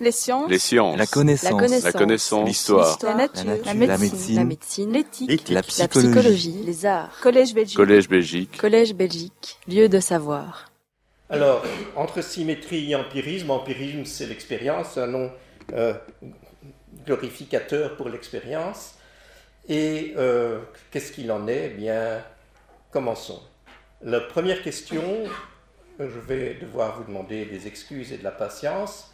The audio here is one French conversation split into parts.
Les sciences. Les sciences. La connaissance. La connaissance. L'histoire. La nature. La nature. La médecine. La médecine. L'éthique. La La psychologie. psychologie. Les arts. Collège Belgique. Collège Belgique. Collège Belgique. Lieu de savoir. Alors, entre symétrie et empirisme, empirisme c'est l'expérience, un nom euh, glorificateur pour l'expérience. Et euh, qu'est-ce qu'il en est? Eh bien, commençons. La première question, je vais devoir vous demander des excuses et de la patience,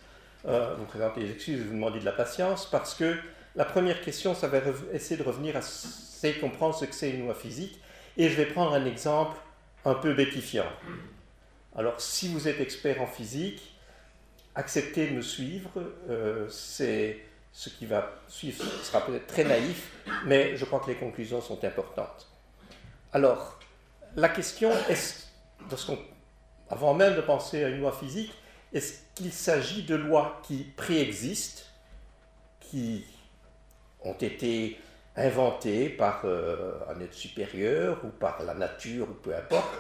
euh, vous présenter des excuses et vous demander de la patience, parce que la première question, ça va essayer de revenir à de comprendre ce que c'est une loi physique, et je vais prendre un exemple un peu bétifiant. Alors, si vous êtes expert en physique, acceptez de me suivre. euh, c'est ce qui va suivre sera peut-être très naïf, mais je crois que les conclusions sont importantes. Alors, la question est, avant même de penser à une loi physique, est-ce qu'il s'agit de lois qui préexistent, qui ont été inventées par euh, un être supérieur ou par la nature ou peu importe,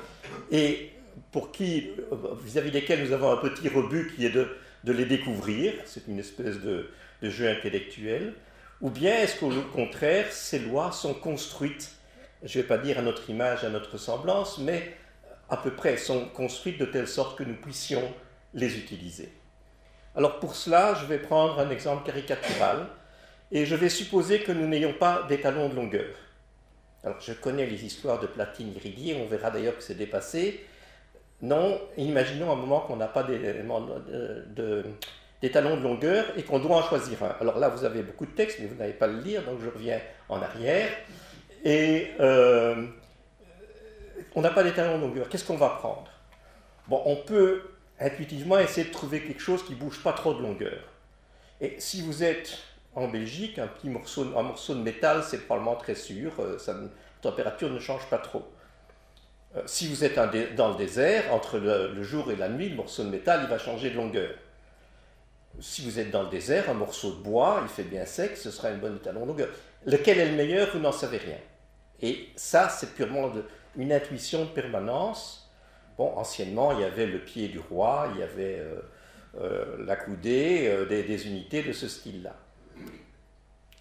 et pour qui, euh, vis-à-vis desquels nous avons un petit rebut qui est de, les découvrir, c'est une espèce de, de jeu intellectuel, ou bien est-ce qu'au contraire, ces lois sont construites, je ne vais pas dire à notre image, à notre ressemblance, mais à peu près sont construites de telle sorte que nous puissions les utiliser. Alors pour cela, je vais prendre un exemple caricatural, et je vais supposer que nous n'ayons pas d'étalon de longueur. Alors je connais les histoires de platine irriguée, on verra d'ailleurs que c'est dépassé, non, imaginons un moment qu'on n'a pas de- d'étalon de longueur et qu'on doit en choisir un. Alors là, vous avez beaucoup de texte, mais vous n'avez pas le lire, donc je reviens en arrière. Et euh, on n'a pas d'étalon de longueur. Qu'est-ce qu'on va prendre? Bon, on peut intuitivement essayer de trouver quelque chose qui ne bouge pas trop de longueur. Et si vous êtes en Belgique, un petit morceau, un morceau de métal, c'est probablement très sûr, euh, ne- la température ne change pas trop. Euh, si vous êtes dans le désert, entre le, jour et la nuit, le morceau de métal, il va changer de longueur. Si vous êtes dans le désert, un morceau de bois, il fait bien sec, ce sera une bonne étalon de longueur. Lequel est le meilleur, vous n'en savez rien. Et ça, c'est purement une intuition de permanence. Bon, anciennement, il y avait le pied du roi, il y avait euh, euh, la coudée, euh, des, unités de ce style-là.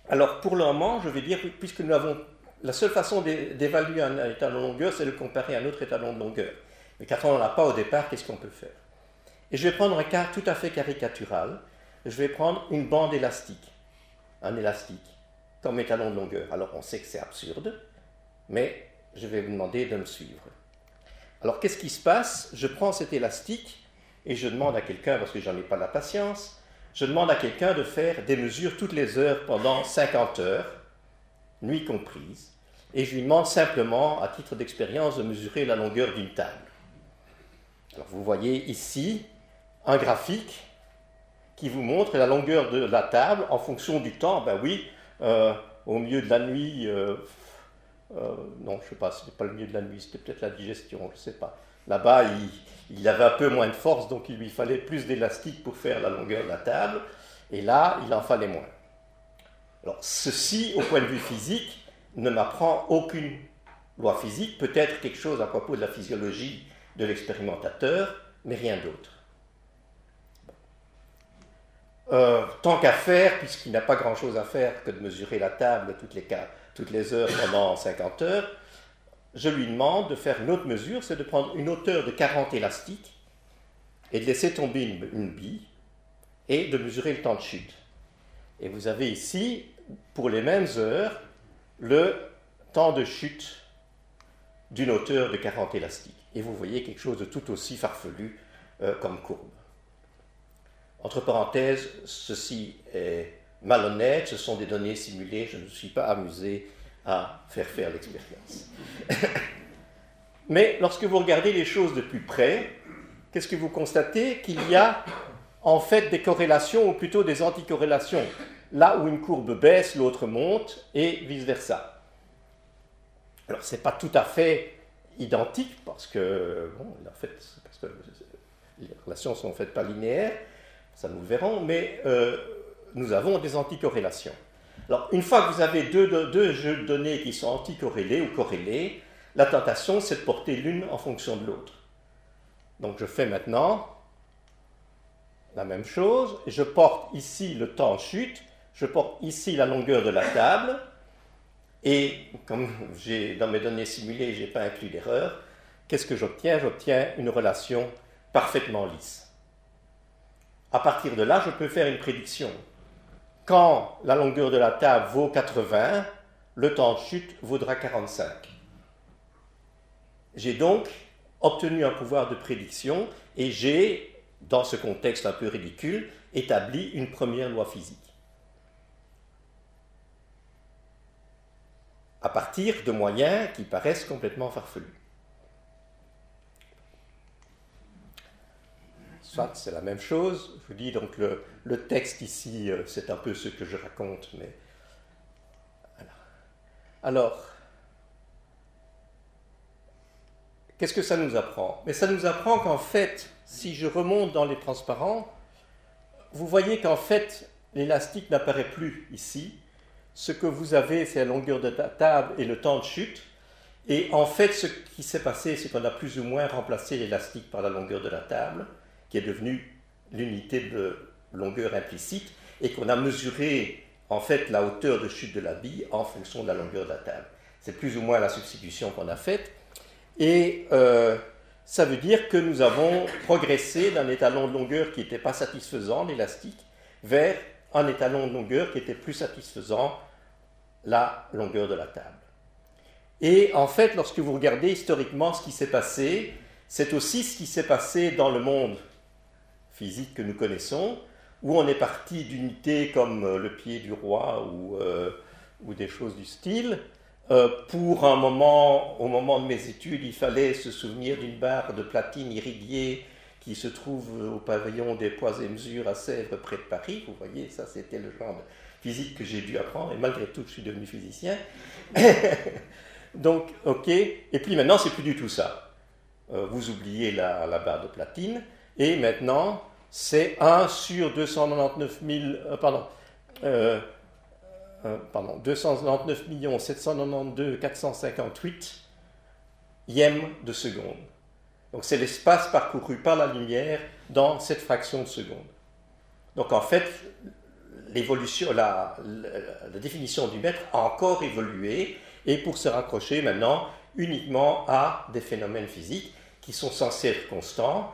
Alors, pour le moment, je vais dire, puisque nous avons la seule façon d'é- d'évaluer un, un étalon de longueur, c'est de le comparer à un autre étalon de longueur. Mais quand on n'en a pas au départ, qu'est-ce qu'on peut faire? Et je vais prendre un cas tout à fait caricatural. Je vais prendre une bande élastique, un élastique, comme étalon de longueur. Alors, on sait que c'est absurde, mais je vais vous demander de me suivre. Alors, qu'est-ce qui se passe? Je prends cet élastique et je demande à quelqu'un, parce que j'en ai pas la patience, je demande à quelqu'un de faire des mesures toutes les heures pendant 50 heures, nuit comprise, et je lui demande simplement, à titre d'expérience, de mesurer la longueur d'une table. Alors vous voyez ici un graphique qui vous montre la longueur de la table en fonction du temps. Ben oui, euh, au milieu de la nuit, euh, euh, non, je ne sais pas, ce n'était pas le milieu de la nuit, c'était peut-être la digestion, je ne sais pas. Là-bas, il, avait un peu moins de force, donc il lui fallait plus d'élastique pour faire la longueur de la table, et là, il en fallait moins. Alors, ceci, au point de vue physique, ne m'apprend aucune loi physique, peut-être quelque chose à propos de la physiologie de l'expérimentateur, mais rien d'autre. Euh, tant qu'à faire, puisqu'il n'a pas grand-chose à faire que de mesurer la table toutes les, cas- toutes les heures pendant 50 heures, je lui demande de faire une autre mesure, c'est de prendre une hauteur de 40 élastiques et de laisser tomber une, bille et de mesurer le temps de chute. Et vous avez ici, pour les mêmes heures, le temps de chute d'une hauteur de 40 élastiques. Et vous voyez quelque chose de tout aussi farfelu euh, comme courbe. Entre parenthèses, ceci est malhonnête, ce sont des données simulées, je ne suis pas amusé à faire faire l'expérience. Mais lorsque vous regardez les choses de plus près, qu'est-ce que vous constatez? Qu'il y a en fait des corrélations, ou plutôt des anticorrélations. Là où une courbe baisse, l'autre monte, et vice-versa. Alors, ce n'est pas tout à fait identique, parce que, bon, en fait, les relations sont en fait pas linéaires, ça nous verrons, mais euh, nous avons des anticorrélations. Alors, une fois que vous avez deux, jeux de données qui sont anticorrélés ou corrélés, la tentation, c'est de porter l'une en fonction de l'autre. Donc, je fais maintenant la même chose. Je porte ici le temps de chute, je porte ici la longueur de la table, et comme dans mes données simulées, je n'ai pas inclus d'erreur, qu'est-ce que j'obtiens? J'obtiens une relation parfaitement lisse. À partir de là, je peux faire une prédiction. Quand la longueur de la table vaut 80, le temps de chute vaudra 45. J'ai donc obtenu un pouvoir de prédiction et j'ai, dans ce contexte un peu ridicule, établi une première loi physique. À partir de moyens qui paraissent complètement farfelus. Soit c'est la même chose, je vous dis donc le, texte ici, euh, c'est un peu ce que je raconte, mais. Alors, Qu'est-ce que ça nous apprend? Mais ça nous apprend qu'en fait, si je remonte dans les transparents, vous voyez qu'en fait, l'élastique n'apparaît plus ici. Ce que vous avez, c'est la longueur de la table et le temps de chute. Et en fait, ce qui s'est passé, c'est qu'on a plus ou moins remplacé l'élastique par la longueur de la table, qui est devenue l'unité de longueur implicite, et qu'on a mesuré en fait la hauteur de chute de la bille en fonction de la longueur de la table. C'est plus ou moins la substitution qu'on a faite. Et euh, ça veut dire que nous avons progressé d'un étalon de longueur qui n'était pas satisfaisant, l'élastique, vers un étalon de longueur qui était plus satisfaisant, la longueur de la table. Et en fait, lorsque vous regardez historiquement ce qui s'est passé, c'est aussi ce qui s'est passé dans le monde physique que nous connaissons, où on est parti d'unités comme euh, le pied du roi ou, euh, des choses du style, euh, pour un moment, au moment de mes études, il fallait se souvenir d'une barre de platine irriguée qui se trouve au pavillon des poids et mesures à Sèvres, près de Paris. Vous voyez, ça c'était le genre de physique que j'ai dû apprendre, et malgré tout, je suis devenu physicien. Donc, ok. Et puis maintenant, c'est plus du tout ça. Vous oubliez la, barre de platine, et maintenant, c'est 1 sur 299 000. Euh, pardon. Euh, pardon, 299 792 458 yem de seconde. Donc c'est l'espace parcouru par la lumière dans cette fraction de seconde. Donc en fait, l'évolution, la, définition du mètre a encore évolué et pour se raccrocher maintenant uniquement à des phénomènes physiques qui sont censés être constants,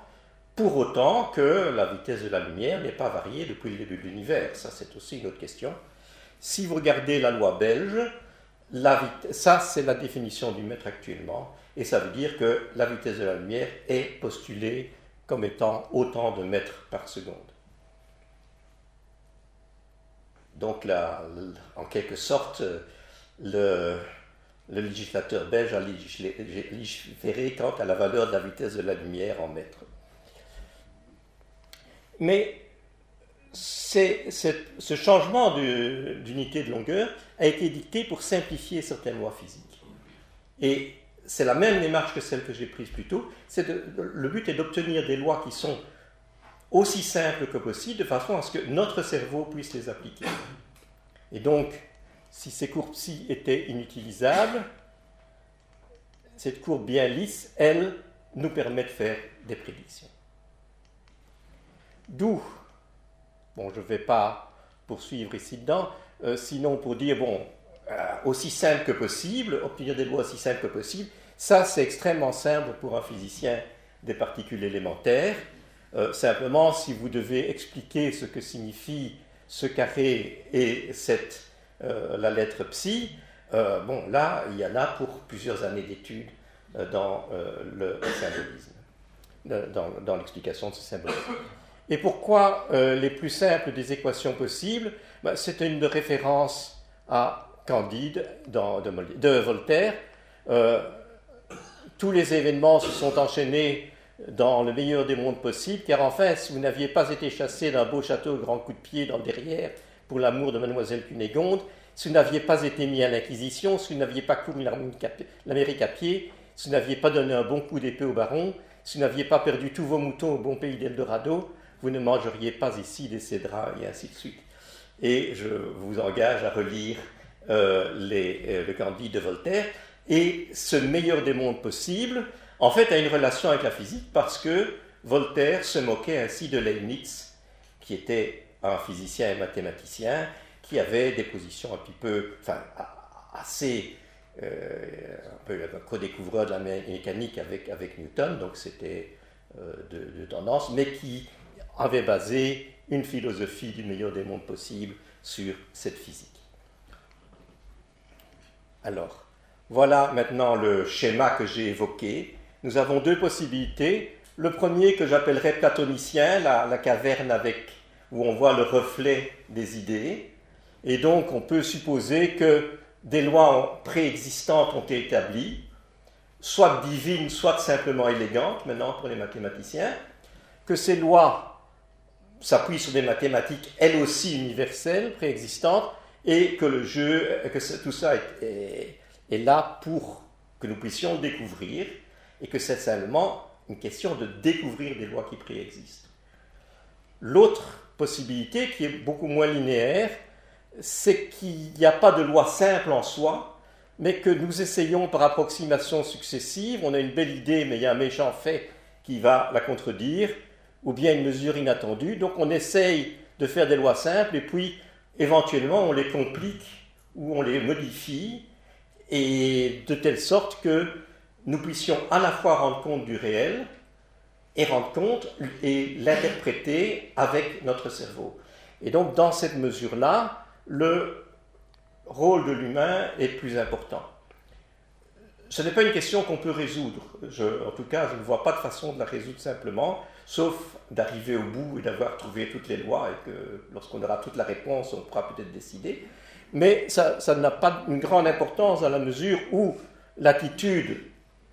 pour autant que la vitesse de la lumière n'est pas variée depuis le début de l'univers. Ça, c'est aussi une autre question. Si vous regardez la loi belge, ça c'est la définition du mètre actuellement, et ça veut dire que la vitesse de la lumière est postulée comme étant autant de mètres par seconde. Donc là, en quelque sorte, le, le législateur belge a légiféré quant à la valeur de la vitesse de la lumière en mètres. Mais ce changement d'unité de, longueur a été dicté pour simplifier certaines lois physiques. Et c'est la même démarche que celle que j'ai prise plus tôt. le but est d'obtenir des lois qui sont aussi simples que possible, de façon à ce que notre cerveau puisse les appliquer. Et donc, si ces courbes-ci étaient inutilisables, cette courbe bien lisse, elle, nous permet de faire des prédictions. D'où? Bon, je ne vais pas poursuivre ici dedans, euh, sinon pour dire, bon, euh, aussi simple que possible, obtenir des lois aussi simples que possible, ça c'est extrêmement simple pour un physicien des particules élémentaires. Euh, simplement, si vous devez expliquer ce que signifie ce carré et cette, la lettre psi, bon, là, il y en a pour plusieurs années d'études dans le symbolisme, dans, dans l'explication de ce symbolisme. Et pourquoi euh, les plus simples des équations possibles? Ben, C'est une référence à Candide de, Voltaire. Euh, tous les événements se sont enchaînés dans le meilleur des mondes possibles, car enfin, si vous n'aviez pas été chassé d'un beau château grand coup de pied dans le derrière pour l'amour de mademoiselle Cunégonde, si vous n'aviez pas été mis à l'Inquisition, si vous n'aviez pas couru l'Amérique à pied, si vous n'aviez pas donné un bon coup d'épée au baron, si vous n'aviez pas perdu tous vos moutons au bon pays d'Eldorado, vous ne mangeriez pas ici des cédrats et ainsi de suite. Et je vous engage à relire euh, euh, le Candide de Voltaire. Et ce meilleur des mondes possible, en fait, a une relation avec la physique parce que Voltaire se moquait ainsi de Leibniz, qui était un physicien et mathématicien, qui avait des positions un petit peu, enfin, assez, euh, un peu co-découvreur de la mécanique avec, Newton, donc c'était de, tendance, mais qui avait basé une philosophie du meilleur des mondes possibles sur cette physique. Alors, voilà maintenant le schéma que j'ai évoqué. Nous avons deux possibilités. Le premier que j'appellerais platonicien, la, caverne avec, où on voit le reflet des idées. Et donc on peut supposer que des lois préexistantes ont été établies, soit divines, soit simplement élégantes, maintenant pour les mathématiciens, que ces lois s'appuient sur des mathématiques elles aussi universelles, préexistantes, et que le jeu, que tout ça est, est là pour que nous puissions le découvrir, et que c'est seulement une question de découvrir des lois qui préexistent. L'autre possibilité, qui est beaucoup moins linéaire, c'est qu'il n'y a pas de loi simple en soi, mais que nous essayons par approximation successive, on a une belle idée, mais il y a un méchant fait qui va la contredire, ou bien une mesure inattendue. Donc on essaye de faire des lois simples, et puis éventuellement on les complique ou on les modifie, et de telle sorte que nous puissions à la fois rendre compte du réel et rendre compte et l'interpréter avec notre cerveau. Et donc dans cette mesure-là, le rôle de l'humain est plus important. Ce n'est pas une question qu'on peut résoudre. en tout cas, je ne vois pas de façon de la résoudre simplement, sauf d'arriver au bout et d'avoir trouvé toutes les lois et que lorsqu'on aura toute la réponse, on pourra peut-être décider. Mais ça n'a pas une grande importance dans la mesure où l'attitude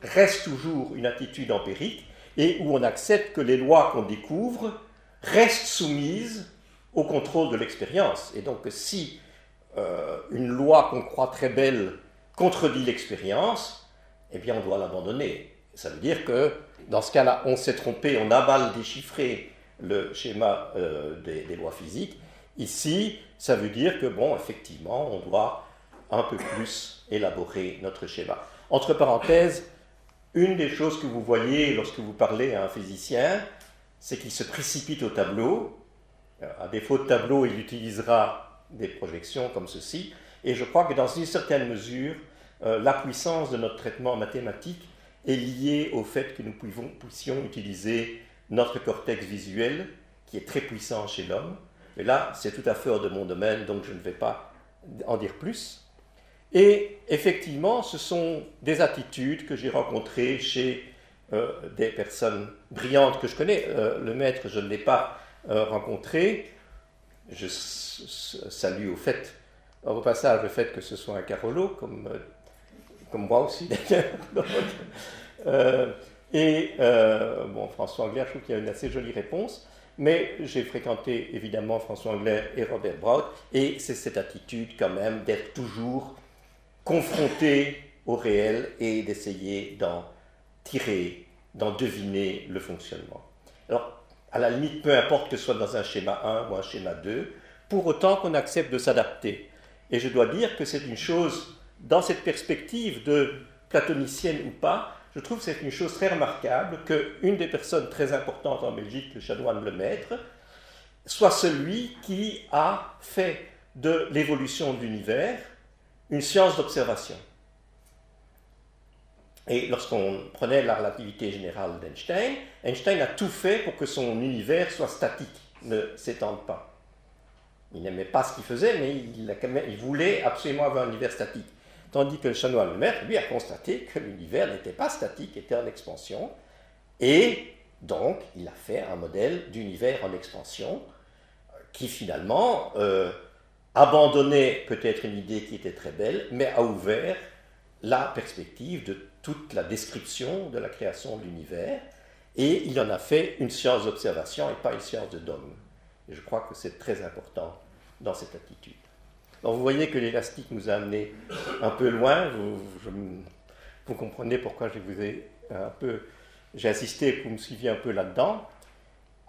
reste toujours une attitude empirique et où on accepte que les lois qu'on découvre restent soumises au contrôle de l'expérience. Et donc si euh, une loi qu'on croit très belle contredit l'expérience, eh bien on doit l'abandonner. Ça veut dire que dans ce cas-là, on s'est trompé, on a mal déchiffré le schéma euh, des, lois physiques. Ici, ça veut dire que, bon, effectivement, on doit un peu plus élaborer notre schéma. Entre parenthèses, une des choses que vous voyez lorsque vous parlez à un physicien, c'est qu'il se précipite au tableau. Euh, à défaut de tableau, il utilisera des projections comme ceci. Et je crois que dans une certaine mesure, euh, la puissance de notre traitement mathématique est liée au fait que nous puissions utiliser notre cortex visuel, qui est très puissant chez l'homme. Mais là, c'est tout à fait hors de mon domaine, donc je ne vais pas en dire plus. Et effectivement, ce sont des attitudes que j'ai rencontrées chez euh, des personnes brillantes que je connais. Euh, le maître, je ne l'ai pas euh, rencontré. Je salue au fait, au passage, le fait que ce soit un Carolo, comme, comme moi aussi d'ailleurs. et bon, François Angler, je trouve qu'il y a une assez jolie réponse. Mais j'ai fréquenté évidemment François Angler et Robert Braut, et c'est cette attitude quand même d'être toujours confronter au réel et d'essayer d'en tirer, d'en deviner le fonctionnement. Alors, à la limite, peu importe que ce soit dans un schéma 1 ou un schéma 2, pour autant qu'on accepte de s'adapter. Et je dois dire que c'est une chose, dans cette perspective de platonicienne ou pas, je trouve que c'est une chose très remarquable qu'une des personnes très importantes en Belgique, le chanoine Le Maître, soit celui qui a fait de l'évolution de l'univers une science d'observation. Et lorsqu'on prenait la relativité générale d'Einstein, Einstein a tout fait pour que son univers soit statique, ne s'étende pas. Il n'aimait pas ce qu'il faisait, mais il, voulait absolument avoir un univers statique. Tandis que le chanoine le maître, lui, a constaté que l'univers n'était pas statique, était en expansion. Et donc, il a fait un modèle d'univers en expansion qui finalement euh, abandonné peut-être une idée qui était très belle, mais a ouvert la perspective de toute la description de la création de l'univers, et il en a fait une science d'observation et pas une science de dogme. Et je crois que c'est très important dans cette attitude. Vous voyez que l'élastique nous a amené un peu loin, vous, comprenez pourquoi je vous ai un peu, j'ai insisté que vous me suiviez un peu là-dedans.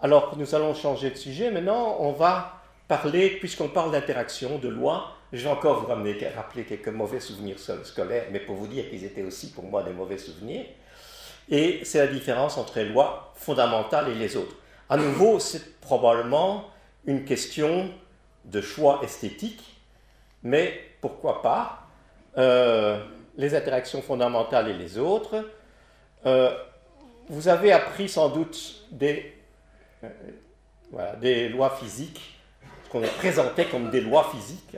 Alors nous allons changer de sujet, maintenant on va parler, puisqu'on parle d'interaction, de loi, je vais encore vous ramener, rappeler quelques mauvais souvenirs scolaires, mais pour vous dire qu'ils étaient aussi pour moi des mauvais souvenirs. Et c'est la différence entre les lois fondamentales et les autres. À nouveau, c'est probablement une question de choix esthétique, mais pourquoi pas euh, les interactions fondamentales et les autres. Euh, vous avez appris sans doute des, euh, lois physiques, qu'on présentait comme des lois physiques,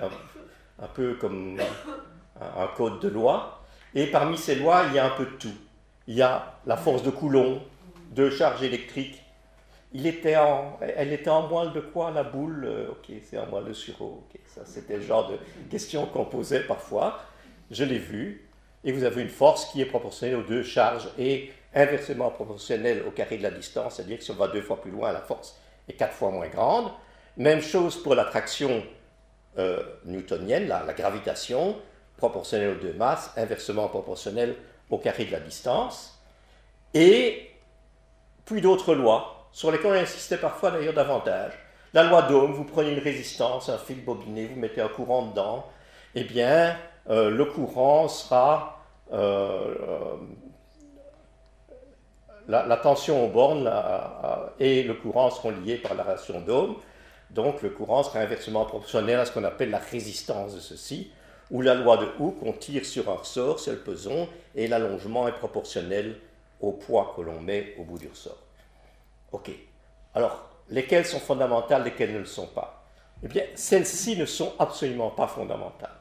un, peu comme un, un, code de loi. Et parmi ces lois, il y a un peu de tout. Il y a la force de Coulomb, deux charges électriques, elle était en moelle de quoi la boule euh, Ok, c'est en moelle de sureau. ça, c'était le genre de question qu'on posait parfois. Je l'ai vu. Et vous avez une force qui est proportionnelle aux deux charges et inversement proportionnelle au carré de la distance, c'est-à-dire que si on va deux fois plus loin, la force est quatre fois moins grande. Même chose pour l'attraction euh, newtonienne, la gravitation, proportionnelle aux deux masses, inversement proportionnelle au carré de la distance. Et puis d'autres lois sur lesquels on insistait parfois d'ailleurs davantage. La loi d'Ohm, vous prenez une résistance, un fil bobiné, vous mettez un courant dedans, eh bien, euh, le courant sera. Euh, euh, la, tension aux bornes et le courant seront liés par la relation d'Ohm. Donc, le courant sera inversement proportionnel à ce qu'on appelle la résistance de ceci, ou la loi de Hooke, on tire sur un ressort, c'est le peson, et l'allongement est proportionnel au poids que l'on met au bout du ressort. Ok. Alors, lesquelles sont fondamentales, lesquelles ne le sont pas? Eh bien, celles-ci ne sont absolument pas fondamentales.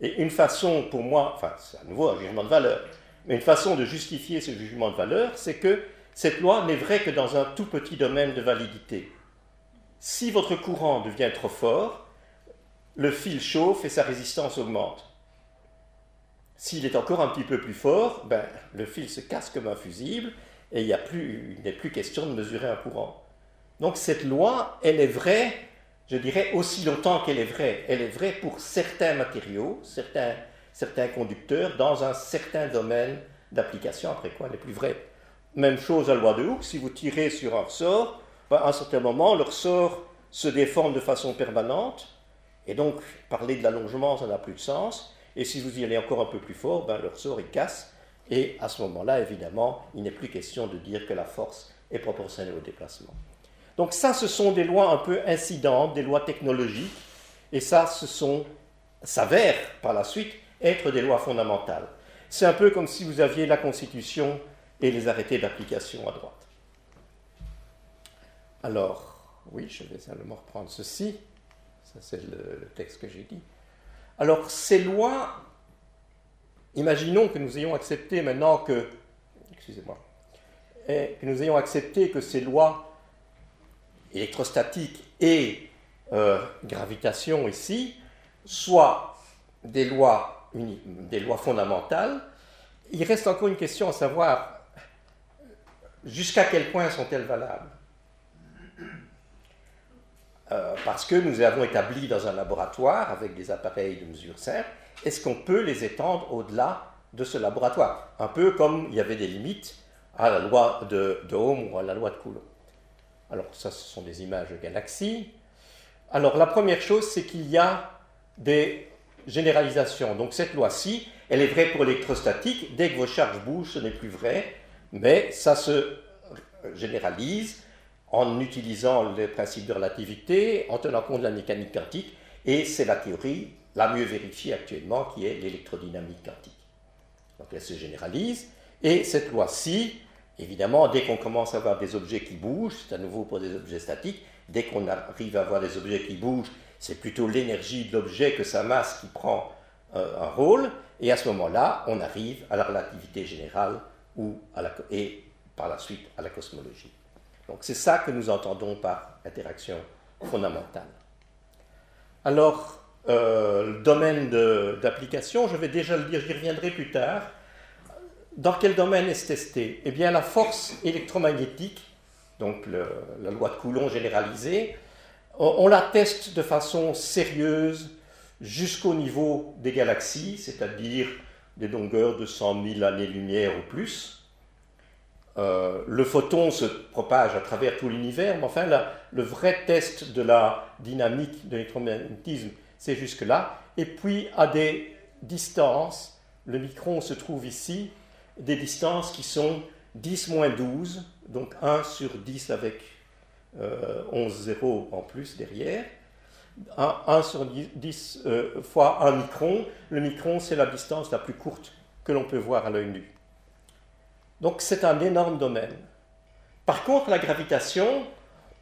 Et une façon, pour moi, enfin, c'est à nouveau un jugement de valeur, mais une façon de justifier ce jugement de valeur, c'est que cette loi n'est vraie que dans un tout petit domaine de validité. Si votre courant devient trop fort, le fil chauffe et sa résistance augmente. S'il est encore un petit peu plus fort, ben, le fil se casse comme un fusible et il n'est plus, question de mesurer un courant. Donc cette loi, elle est vraie, je dirais, aussi longtemps qu'elle est vraie. Elle est vraie pour certains matériaux, certains, certains conducteurs, dans un certain domaine d'application, après quoi elle est plus vraie. Même chose à la loi de Hooke, si vous tirez sur un ressort, ben, à un certain moment, le ressort se déforme de façon permanente, et donc parler de l'allongement, ça n'a plus de sens. Et si vous y allez encore un peu plus fort, ben, le ressort il casse, et à ce moment-là, évidemment, il n'est plus question de dire que la force est proportionnelle au déplacement. Donc ça, ce sont des lois un peu incidentes, des lois technologiques, et ça, ce sont, s'avère par la suite être des lois fondamentales. C'est un peu comme si vous aviez la Constitution et les arrêtés d'application à droite. Alors, oui, je vais simplement reprendre ceci. Ça, c'est le texte que j'ai dit. Alors, ces lois Imaginons que nous ayons accepté maintenant que, excusez-moi, que nous ayons accepté que ces lois électrostatiques et euh, gravitation ici soient des lois, des lois fondamentales. Il reste encore une question à savoir jusqu'à quel point sont-elles valables euh, Parce que nous avons établi dans un laboratoire avec des appareils de mesure simple est-ce qu'on peut les étendre au-delà de ce laboratoire? Un peu comme il y avait des limites à la loi de, de Ohm ou à la loi de Coulomb. Alors ça, ce sont des images de galaxies. Alors la première chose, c'est qu'il y a des généralisations. Donc cette loi-ci, elle est vraie pour l'électrostatique. Dès que vos charges bougent, ce n'est plus vrai, mais ça se généralise en utilisant le principe de relativité, en tenant compte de la mécanique quantique, et c'est la théorie la mieux vérifiée actuellement, qui est l'électrodynamique quantique. Donc elle se généralise, et cette loi-ci, évidemment, dès qu'on commence à avoir des objets qui bougent, c'est à nouveau pour des objets statiques, dès qu'on arrive à avoir des objets qui bougent, c'est plutôt l'énergie de l'objet que sa masse qui prend euh, un rôle, et à ce moment-là, on arrive à la relativité générale ou et par la suite à la cosmologie. Donc c'est ça que nous entendons par interaction fondamentale. Alors, euh, le domaine d'application, je vais déjà le dire, j'y reviendrai plus tard. Dans quel domaine est-ce testé? Eh bien, la force électromagnétique, donc la loi de Coulomb généralisée, on, la teste de façon sérieuse jusqu'au niveau des galaxies, c'est-à-dire des longueurs de 100 000 années-lumière ou plus. Euh, le photon se propage à travers tout l'univers, mais enfin, le vrai test de la dynamique de l'électromagnétisme, c'est jusque-là. Et puis à des distances, le micron se trouve ici, des distances qui sont 10 12, donc 1 sur 10 avec 11 zéros en plus derrière. 1, sur 10 euh, fois 1 micron. Le micron, c'est la distance la plus courte que l'on peut voir à l'œil nu. Donc c'est un énorme domaine. Par contre, la gravitation,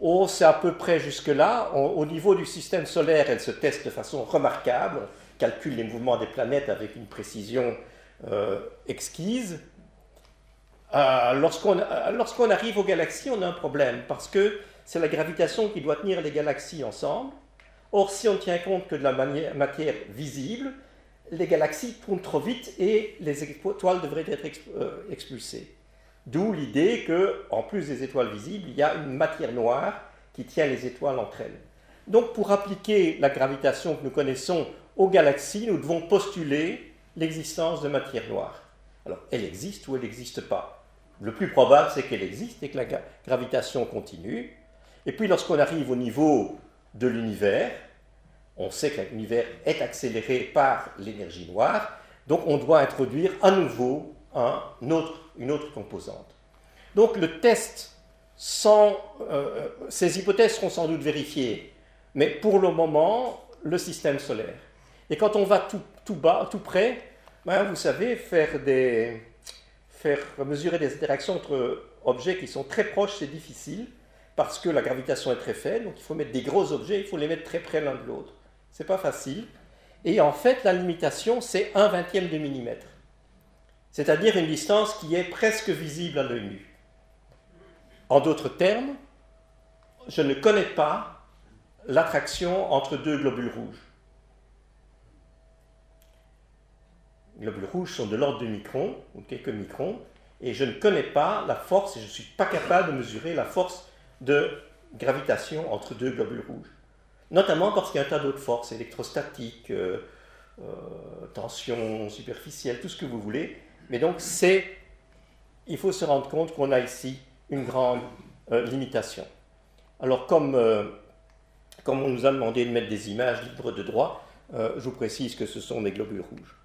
oh, c'est à peu près jusque-là. Au niveau du système solaire, elle se teste de façon remarquable. On calcule les mouvements des planètes avec une précision euh, exquise. Euh, lorsqu'on arrive aux galaxies, on a un problème parce que c'est la gravitation qui doit tenir les galaxies ensemble. Or, si on tient compte que de la matière visible, les galaxies tournent trop vite et les étoiles devraient être euh, expulsées. D'où l'idée que, en plus des étoiles visibles, il y a une matière noire qui tient les étoiles entre elles. Donc, pour appliquer la gravitation que nous connaissons aux galaxies, nous devons postuler l'existence de matière noire. Alors, elle existe ou elle n'existe pas? Le plus probable, c'est qu'elle existe et que la gravitation continue. Et puis, lorsqu'on arrive au niveau de l'univers, on sait que l'univers est accéléré par l'énergie noire, donc on doit introduire à nouveau une autre composante. Donc le test, sans, euh, ces hypothèses seront sans doute vérifiées, mais pour le moment, le système solaire. Et quand on va tout, bas, tout près, ben, vous savez, faire, des, faire mesurer des interactions entre objets qui sont très proches, c'est difficile parce que la gravitation est très faible, donc il faut mettre des gros objets, il faut les mettre très près l'un de l'autre. C'est pas facile. Et en fait, la limitation, c'est un vingtième de millimètre. C'est-à-dire une distance qui est presque visible à l'œil nu. En d'autres termes, je ne connais pas l'attraction entre deux globules rouges. Les globules rouges sont de l'ordre de microns, ou quelques microns, et je ne connais pas la force, et je ne suis pas capable de mesurer la force de gravitation entre deux globules rouges. Notamment parce qu'il y a un tas d'autres forces électrostatiques, euh, euh, tension superficielle, tout ce que vous voulez. Mais donc, c'est, il faut se rendre compte qu'on a ici une grande euh, limitation. Alors, comme, comme on nous a demandé de mettre des images libres de droit, je vous précise que ce sont des globules rouges.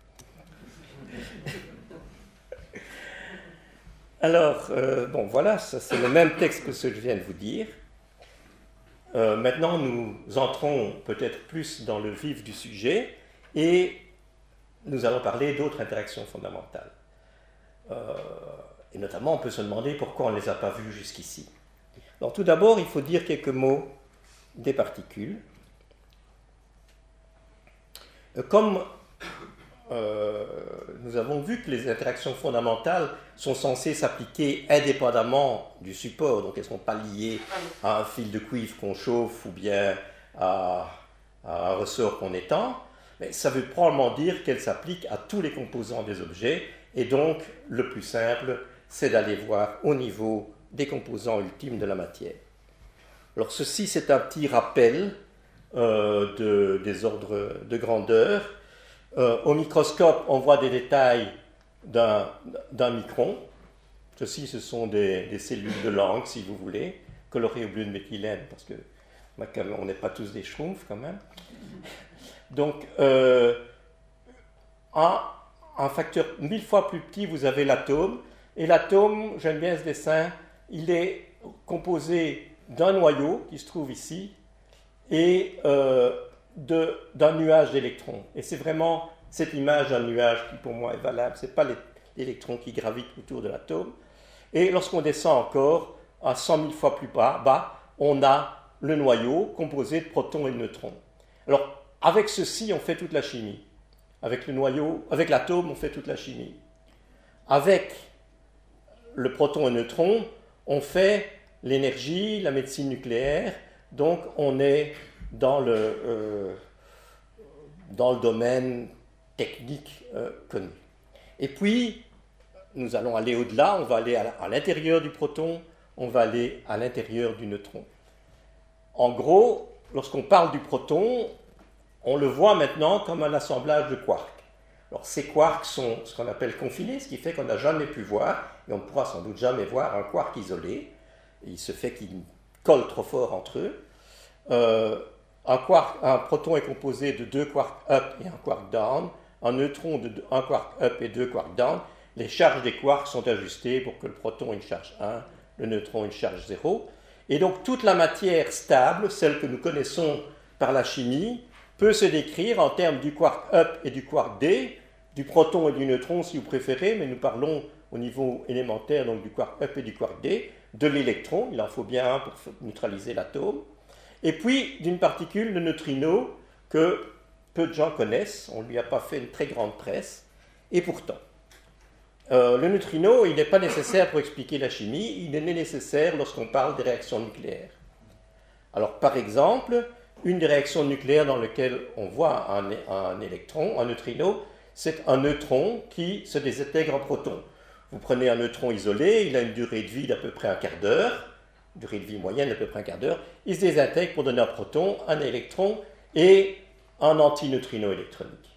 Alors, bon, voilà, c'est le même texte que ce que je viens de vous dire. Euh, maintenant, nous entrons peut-être plus dans le vif du sujet et nous allons parler d'autres interactions fondamentales. Euh, et notamment, on peut se demander pourquoi on ne les a pas vues jusqu'ici. Alors, tout d'abord, il faut dire quelques mots des particules. Euh, comme euh, nous avons vu que les interactions fondamentales sont censées s'appliquer indépendamment du support, donc elles ne sont pas liées à un fil de cuivre qu'on chauffe ou bien à, un ressort qu'on étend, mais ça veut probablement dire qu'elles s'appliquent à tous les composants des objets, et donc le plus simple, c'est d'aller voir au niveau des composants ultimes de la matière. Alors ceci, c'est un petit rappel euh, de, des ordres de grandeur euh, au microscope, on voit des détails d'un micron. Ceci, ce sont des, cellules de langue, si vous voulez, colorées au bleu de méthylène, parce que on n'est pas tous des schtroumpfs quand même. Donc, euh, un, facteur mille fois plus petit, vous avez l'atome. Et l'atome, j'aime bien ce dessin, il est composé d'un noyau qui se trouve ici et euh, d'un nuage d'électrons. Et c'est vraiment cette image d'un nuage qui pour moi est valable. Ce n'est pas l'électron qui gravite autour de l'atome. Et lorsqu'on descend encore à 100 000 fois plus bas, bas, on a le noyau composé de protons et de neutrons. Alors, avec ceci, on fait toute la chimie. Avec le noyau, avec l'atome, on fait toute la chimie. Avec le proton et le neutron, on fait l'énergie, la médecine nucléaire. Donc, on est dans le, euh, dans le domaine technique euh, connu. Et puis, nous allons aller au-delà, on va aller à l'intérieur du proton, on va aller à l'intérieur du neutron. En gros, lorsqu'on parle du proton, on le voit maintenant comme un assemblage de quarks. Alors ces quarks sont ce qu'on appelle confinés, ce qui fait qu'on n'a jamais pu voir, et on ne pourra sans doute jamais voir un quark isolé. il se fait qu'ils collent trop fort entre eux. Euh, un, proton est composé de deux quarks up et un quark down, un neutron de un quark up et deux quarks down. Les charges des quarks sont ajustées pour que le proton ait une charge 1, le neutron une charge 0. Et donc toute la matière stable, celle que nous connaissons par la chimie, peut se décrire en termes du quark up et du quark d, du proton et du neutron si vous préférez, mais nous parlons au niveau élémentaire donc du quark up et du quark d, de l'électron, il en faut bien un pour neutraliser l'atome, et puis d'une particule, le neutrino, que peu de gens connaissent, on ne lui a pas fait une très grande presse, et pourtant. Euh, le neutrino, il n'est pas nécessaire pour expliquer la chimie, il est nécessaire lorsqu'on parle des réactions nucléaires. Alors par exemple, une des réactions nucléaires dans lesquelles on voit un, électron, un neutrino, c'est un neutron qui se désintègre en proton. Vous prenez un neutron isolé, il a une durée de vie d'à peu près un quart d'heure, durée de vie moyenne d'à peu près un quart d'heure, il se désintègre pour donner un proton, un électron et un antineutrino électronique.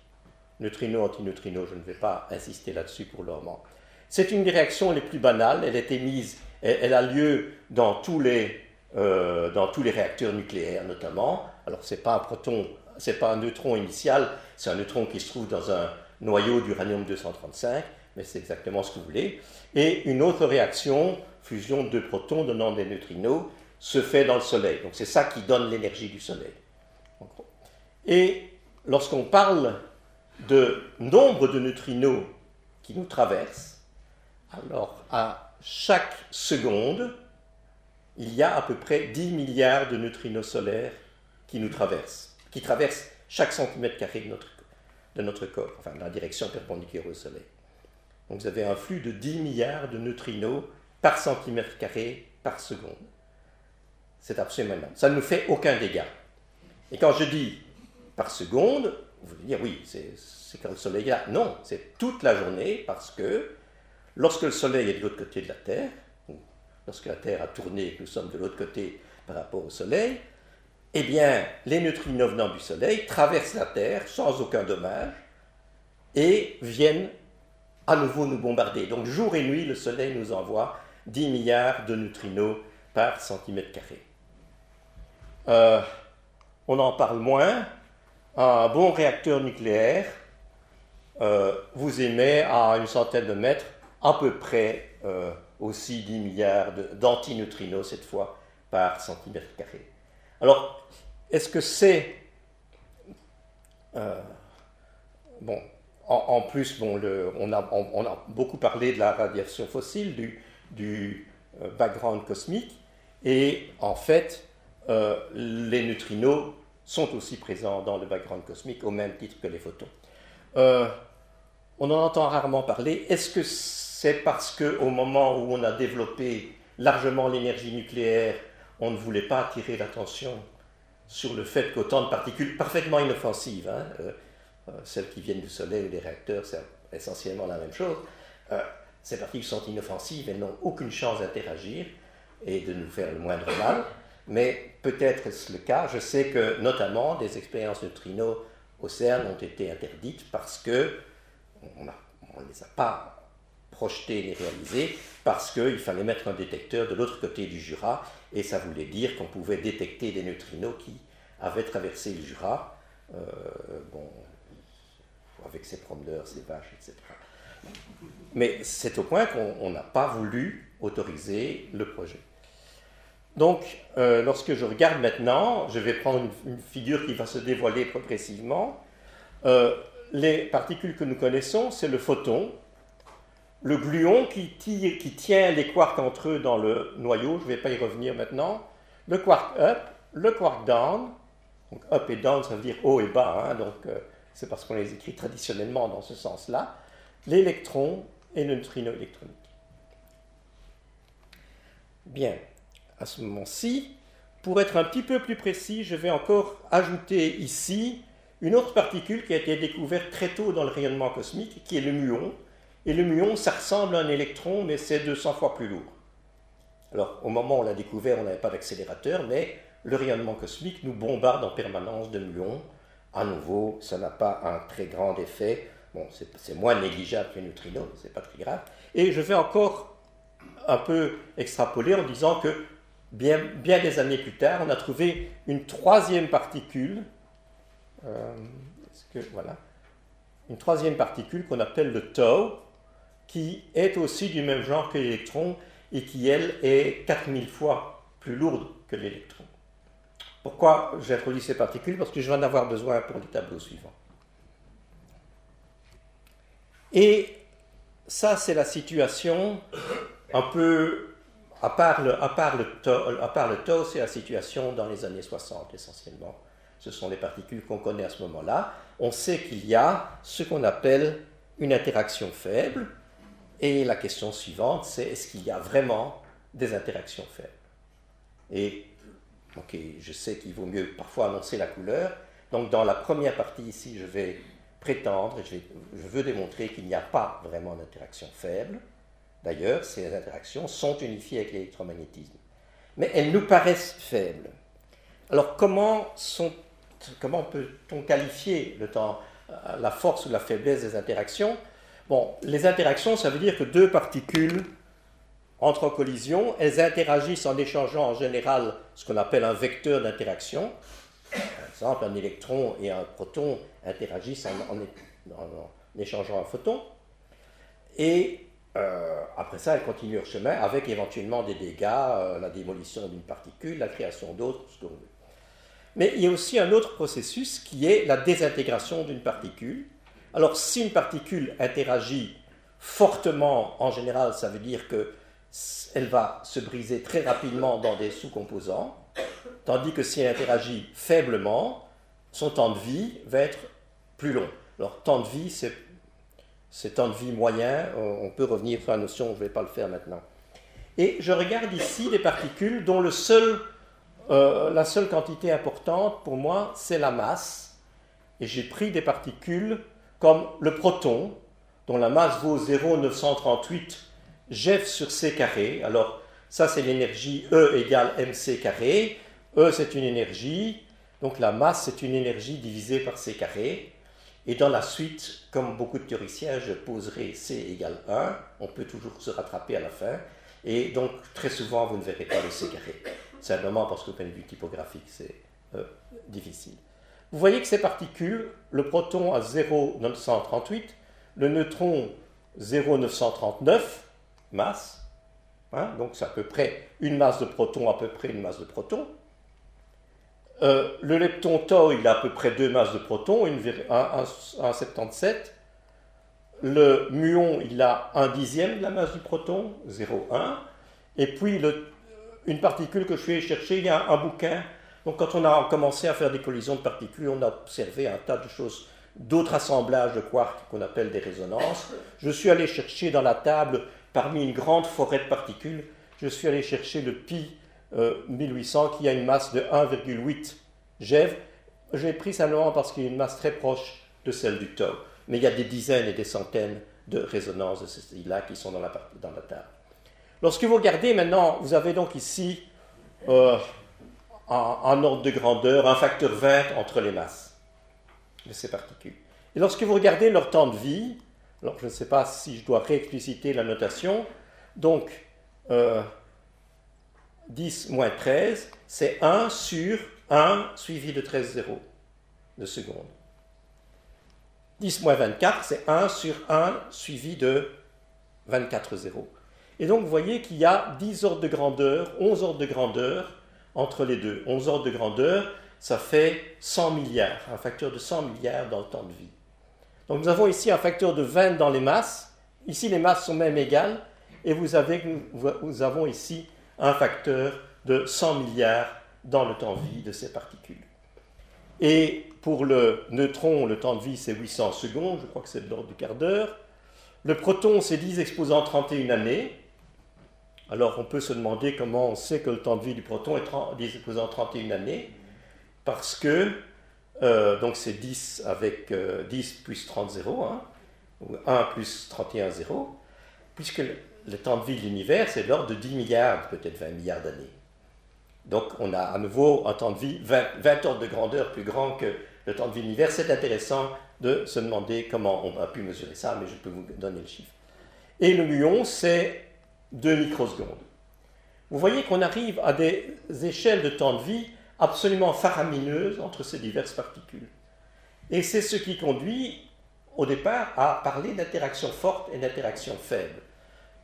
Neutrino, antineutrino, je ne vais pas insister là-dessus pour le moment. C'est une des réactions les plus banales, elle est émise, elle, a lieu dans tous les, euh, dans tous les réacteurs nucléaires notamment. Alors c'est pas un proton, c'est pas un neutron initial, c'est un neutron qui se trouve dans un noyau d'uranium 235 mais c'est exactement ce que vous voulez. Et une autre réaction, fusion de deux protons donnant des neutrinos, se fait dans le Soleil. Donc c'est ça qui donne l'énergie du Soleil. Et lorsqu'on parle de nombre de neutrinos qui nous traversent, alors à chaque seconde, il y a à peu près 10 milliards de neutrinos solaires qui nous traversent, qui traversent chaque centimètre carré de notre, de notre corps, enfin la direction perpendiculaire au Soleil. Donc vous avez un flux de 10 milliards de neutrinos par centimètre carré par seconde. C'est absolument énorme. Ça ne nous fait aucun dégât. Et quand je dis par seconde, vous allez dire oui, c'est quand le soleil est là. Non, c'est toute la journée parce que lorsque le soleil est de l'autre côté de la Terre, lorsque la Terre a tourné nous sommes de l'autre côté par rapport au soleil, eh bien, les neutrinos venant du soleil traversent la Terre sans aucun dommage et viennent à nouveau nous bombarder. Donc jour et nuit, le Soleil nous envoie 10 milliards de neutrinos par centimètre carré. Euh, on en parle moins. Un bon réacteur nucléaire euh, vous émet à une centaine de mètres à peu près euh, aussi 10 milliards d'antineutrinos cette fois par centimètre carré. Alors, est-ce que c'est... bon, en, plus, bon, on, a, beaucoup parlé de la radiation fossile, du, euh, background cosmique, et en fait, euh, les neutrinos sont aussi présents dans le background cosmique au même titre que les photons. Euh, on en entend rarement parler. Est-ce que c'est parce qu'au moment où on a développé largement l'énergie nucléaire, on ne voulait pas attirer l'attention sur le fait qu'autant de particules parfaitement inoffensives, hein, euh, celles qui viennent du Soleil ou des réacteurs, c'est essentiellement la même chose. Euh, ces particules sont inoffensives, elles n'ont aucune chance d'interagir et de nous faire le moindre mal. Mais peut-être est-ce le cas. Je sais que notamment des expériences de neutrinos au CERN ont été interdites parce que on ne les a pas projetées ni réalisées, parce qu'il fallait mettre un détecteur de l'autre côté du Jura, et ça voulait dire qu'on pouvait détecter des neutrinos qui avaient traversé le Jura. Euh, bon, avec ses promeneurs, ses vaches, etc. Mais c'est au point qu'on n'a pas voulu autoriser le projet. Donc, euh, lorsque je regarde maintenant, je vais prendre une, figure qui va se dévoiler progressivement. Euh, les particules que nous connaissons, c'est le photon, le gluon qui, tient les quarks entre eux dans le noyau, je ne vais pas y revenir maintenant, le quark up, le quark down, donc up et down ça veut dire haut et bas, hein, donc euh, c'est parce qu'on les écrit traditionnellement dans ce sens-là, l'électron et le neutrino électronique. Bien, à ce moment-ci, pour être un petit peu plus précis, je vais encore ajouter ici une autre particule qui a été découverte très tôt dans le rayonnement cosmique, qui est le muon. Et le muon, ça ressemble à un électron, mais c'est 200 fois plus lourd. Alors, au moment où on l'a découvert, on n'avait pas d'accélérateur, mais le rayonnement cosmique nous bombarde en permanence de muons à nouveau, ça n'a pas un très grand effet. Bon, c'est moins négligeable que les neutrinos, c'est pas très grave. Et je vais encore un peu extrapoler en disant que bien, des années plus tard, on a trouvé une troisième particule, euh, que, voilà, une troisième particule qu'on appelle le tau, qui est aussi du même genre que l'électron et qui, elle, est 4000 fois plus lourde que l'électron. Pourquoi j'introduis ces particules? Parce que je vais en avoir besoin pour les tableaux suivants. Et ça, c'est la situation un peu, à part le, à part le, c'est la situation dans les années 60 essentiellement. Ce sont les particules qu'on connaît à ce moment-là. On sait qu'il y a ce qu'on appelle une interaction faible. Et la question suivante, c'est est-ce qu'il y a vraiment des interactions faibles? Et ok, je sais qu'il vaut mieux parfois annoncer la couleur. Donc dans la première partie ici, je vais prétendre, je, je veux démontrer qu'il n'y a pas vraiment d'interaction faible. D'ailleurs, ces interactions sont unifiées avec l'électromagnétisme. Mais elles nous paraissent faibles. Alors comment, comment peut-on qualifier le temps, la force ou la faiblesse des interactions? Bon, les interactions, ça veut dire que deux particules entrent en collision, elles interagissent en échangeant en général ce qu'on appelle un vecteur d'interaction. Par exemple, un électron et un proton interagissent en, échangeant un photon. Et euh, après ça, elle continue leur chemin avec éventuellement des dégâts, euh, la démolition d'une particule, la création d'autres, ce que veut. Mais il y a aussi un autre processus qui est la désintégration d'une particule. Alors, si une particule interagit fortement, en général, ça veut dire qu'elle va se briser très rapidement dans des sous-composants, tandis que si elle interagit faiblement, son temps de vie va être plus long. Alors, temps de vie, c'est temps de vie moyen, on peut revenir sur la notion, je ne vais pas le faire maintenant. Et je regarde ici des particules dont euh, la seule quantité importante pour moi, c'est la masse. Et j'ai pris des particules comme le proton, dont la masse vaut 0,938 GeV sur C carré. Alors, ça, c'est l'énergie E égale mc carré. E, c'est une énergie. Donc, la masse, c'est une énergie divisée par C carré. Et dans la suite, comme beaucoup de théoriciens, je poserai C égale 1. On peut toujours se rattraper à la fin. Et donc, très souvent, vous ne verrez pas le C carré. Simplement parce de vue typographique, c'est euh, difficile. Vous voyez que ces particules, le proton à 0,938, le neutron 0,939 masse, hein, donc c'est à peu près une masse de proton, à peu près une masse de proton. Euh, le lepton tau, il a à peu près deux masses de protons, 1,77. Le muon, il a un dixième de la masse du proton, 0,1. Et puis, une particule que je suis allé chercher, il y a un, bouquin. Donc, quand on a commencé à faire des collisions de particules, on a observé un tas de choses, d'autres assemblages de quarks qu'on appelle des résonances. Je suis allé chercher dans la table, parmi une grande forêt de particules, je suis allé chercher le pi 1800 euh, qui a une masse de 1,8 GeV. J'ai pris simplement parce qu'il a une masse très proche de celle du tau. Mais il y a des dizaines et des centaines de résonances de ce style-là qui sont dans la, dans la table. Lorsque vous regardez maintenant, vous avez donc ici euh, un, ordre de grandeur, un facteur 20 entre les masses de ces particules. Et lorsque vous regardez leur temps de vie, alors je ne sais pas si je dois réexpliciter la notation, donc euh, 10 moins 13, c'est 1 sur 1 suivi de 13 zéros de seconde. 10 moins 24, c'est 1 sur 1 suivi de 24 zéros. Et donc vous voyez qu'il y a 10 ordres de grandeur, 11 ordres de grandeur entre les deux. 11 ordres de grandeur, ça fait 100 milliards, un facteur de 100 milliards dans le temps de vie. Donc nous avons ici un facteur de 20 dans les masses. Ici, les masses sont même égales. Et vous avez, nous avons ici un facteur de 100 milliards dans le temps de vie de ces particules. Et pour le neutron, le temps de vie, c'est 800 secondes, je crois que c'est de l'ordre du quart d'heure. Le proton, c'est 10 exposants 31 années. Alors on peut se demander comment on sait que le temps de vie du proton est 10 exposants 31 années. Parce que, euh, donc c'est 10 avec 10 euh, plus 30 zéros, hein, ou 1 plus 31 zéros, puisque le temps de vie de l'univers, c'est l'ordre de 10 milliards, peut-être 20 milliards d'années. Donc on a à nouveau un temps de vie 20, ordres de grandeur plus grand que le temps de vie de l'univers. C'est intéressant de se demander comment on a pu mesurer ça, mais je peux vous donner le chiffre. Et le muon, c'est 2 microsecondes. Vous voyez qu'on arrive à des échelles de temps de vie absolument faramineuses entre ces diverses particules. Et c'est ce qui conduit au départ à parler d'interaction forte et d'interaction faible.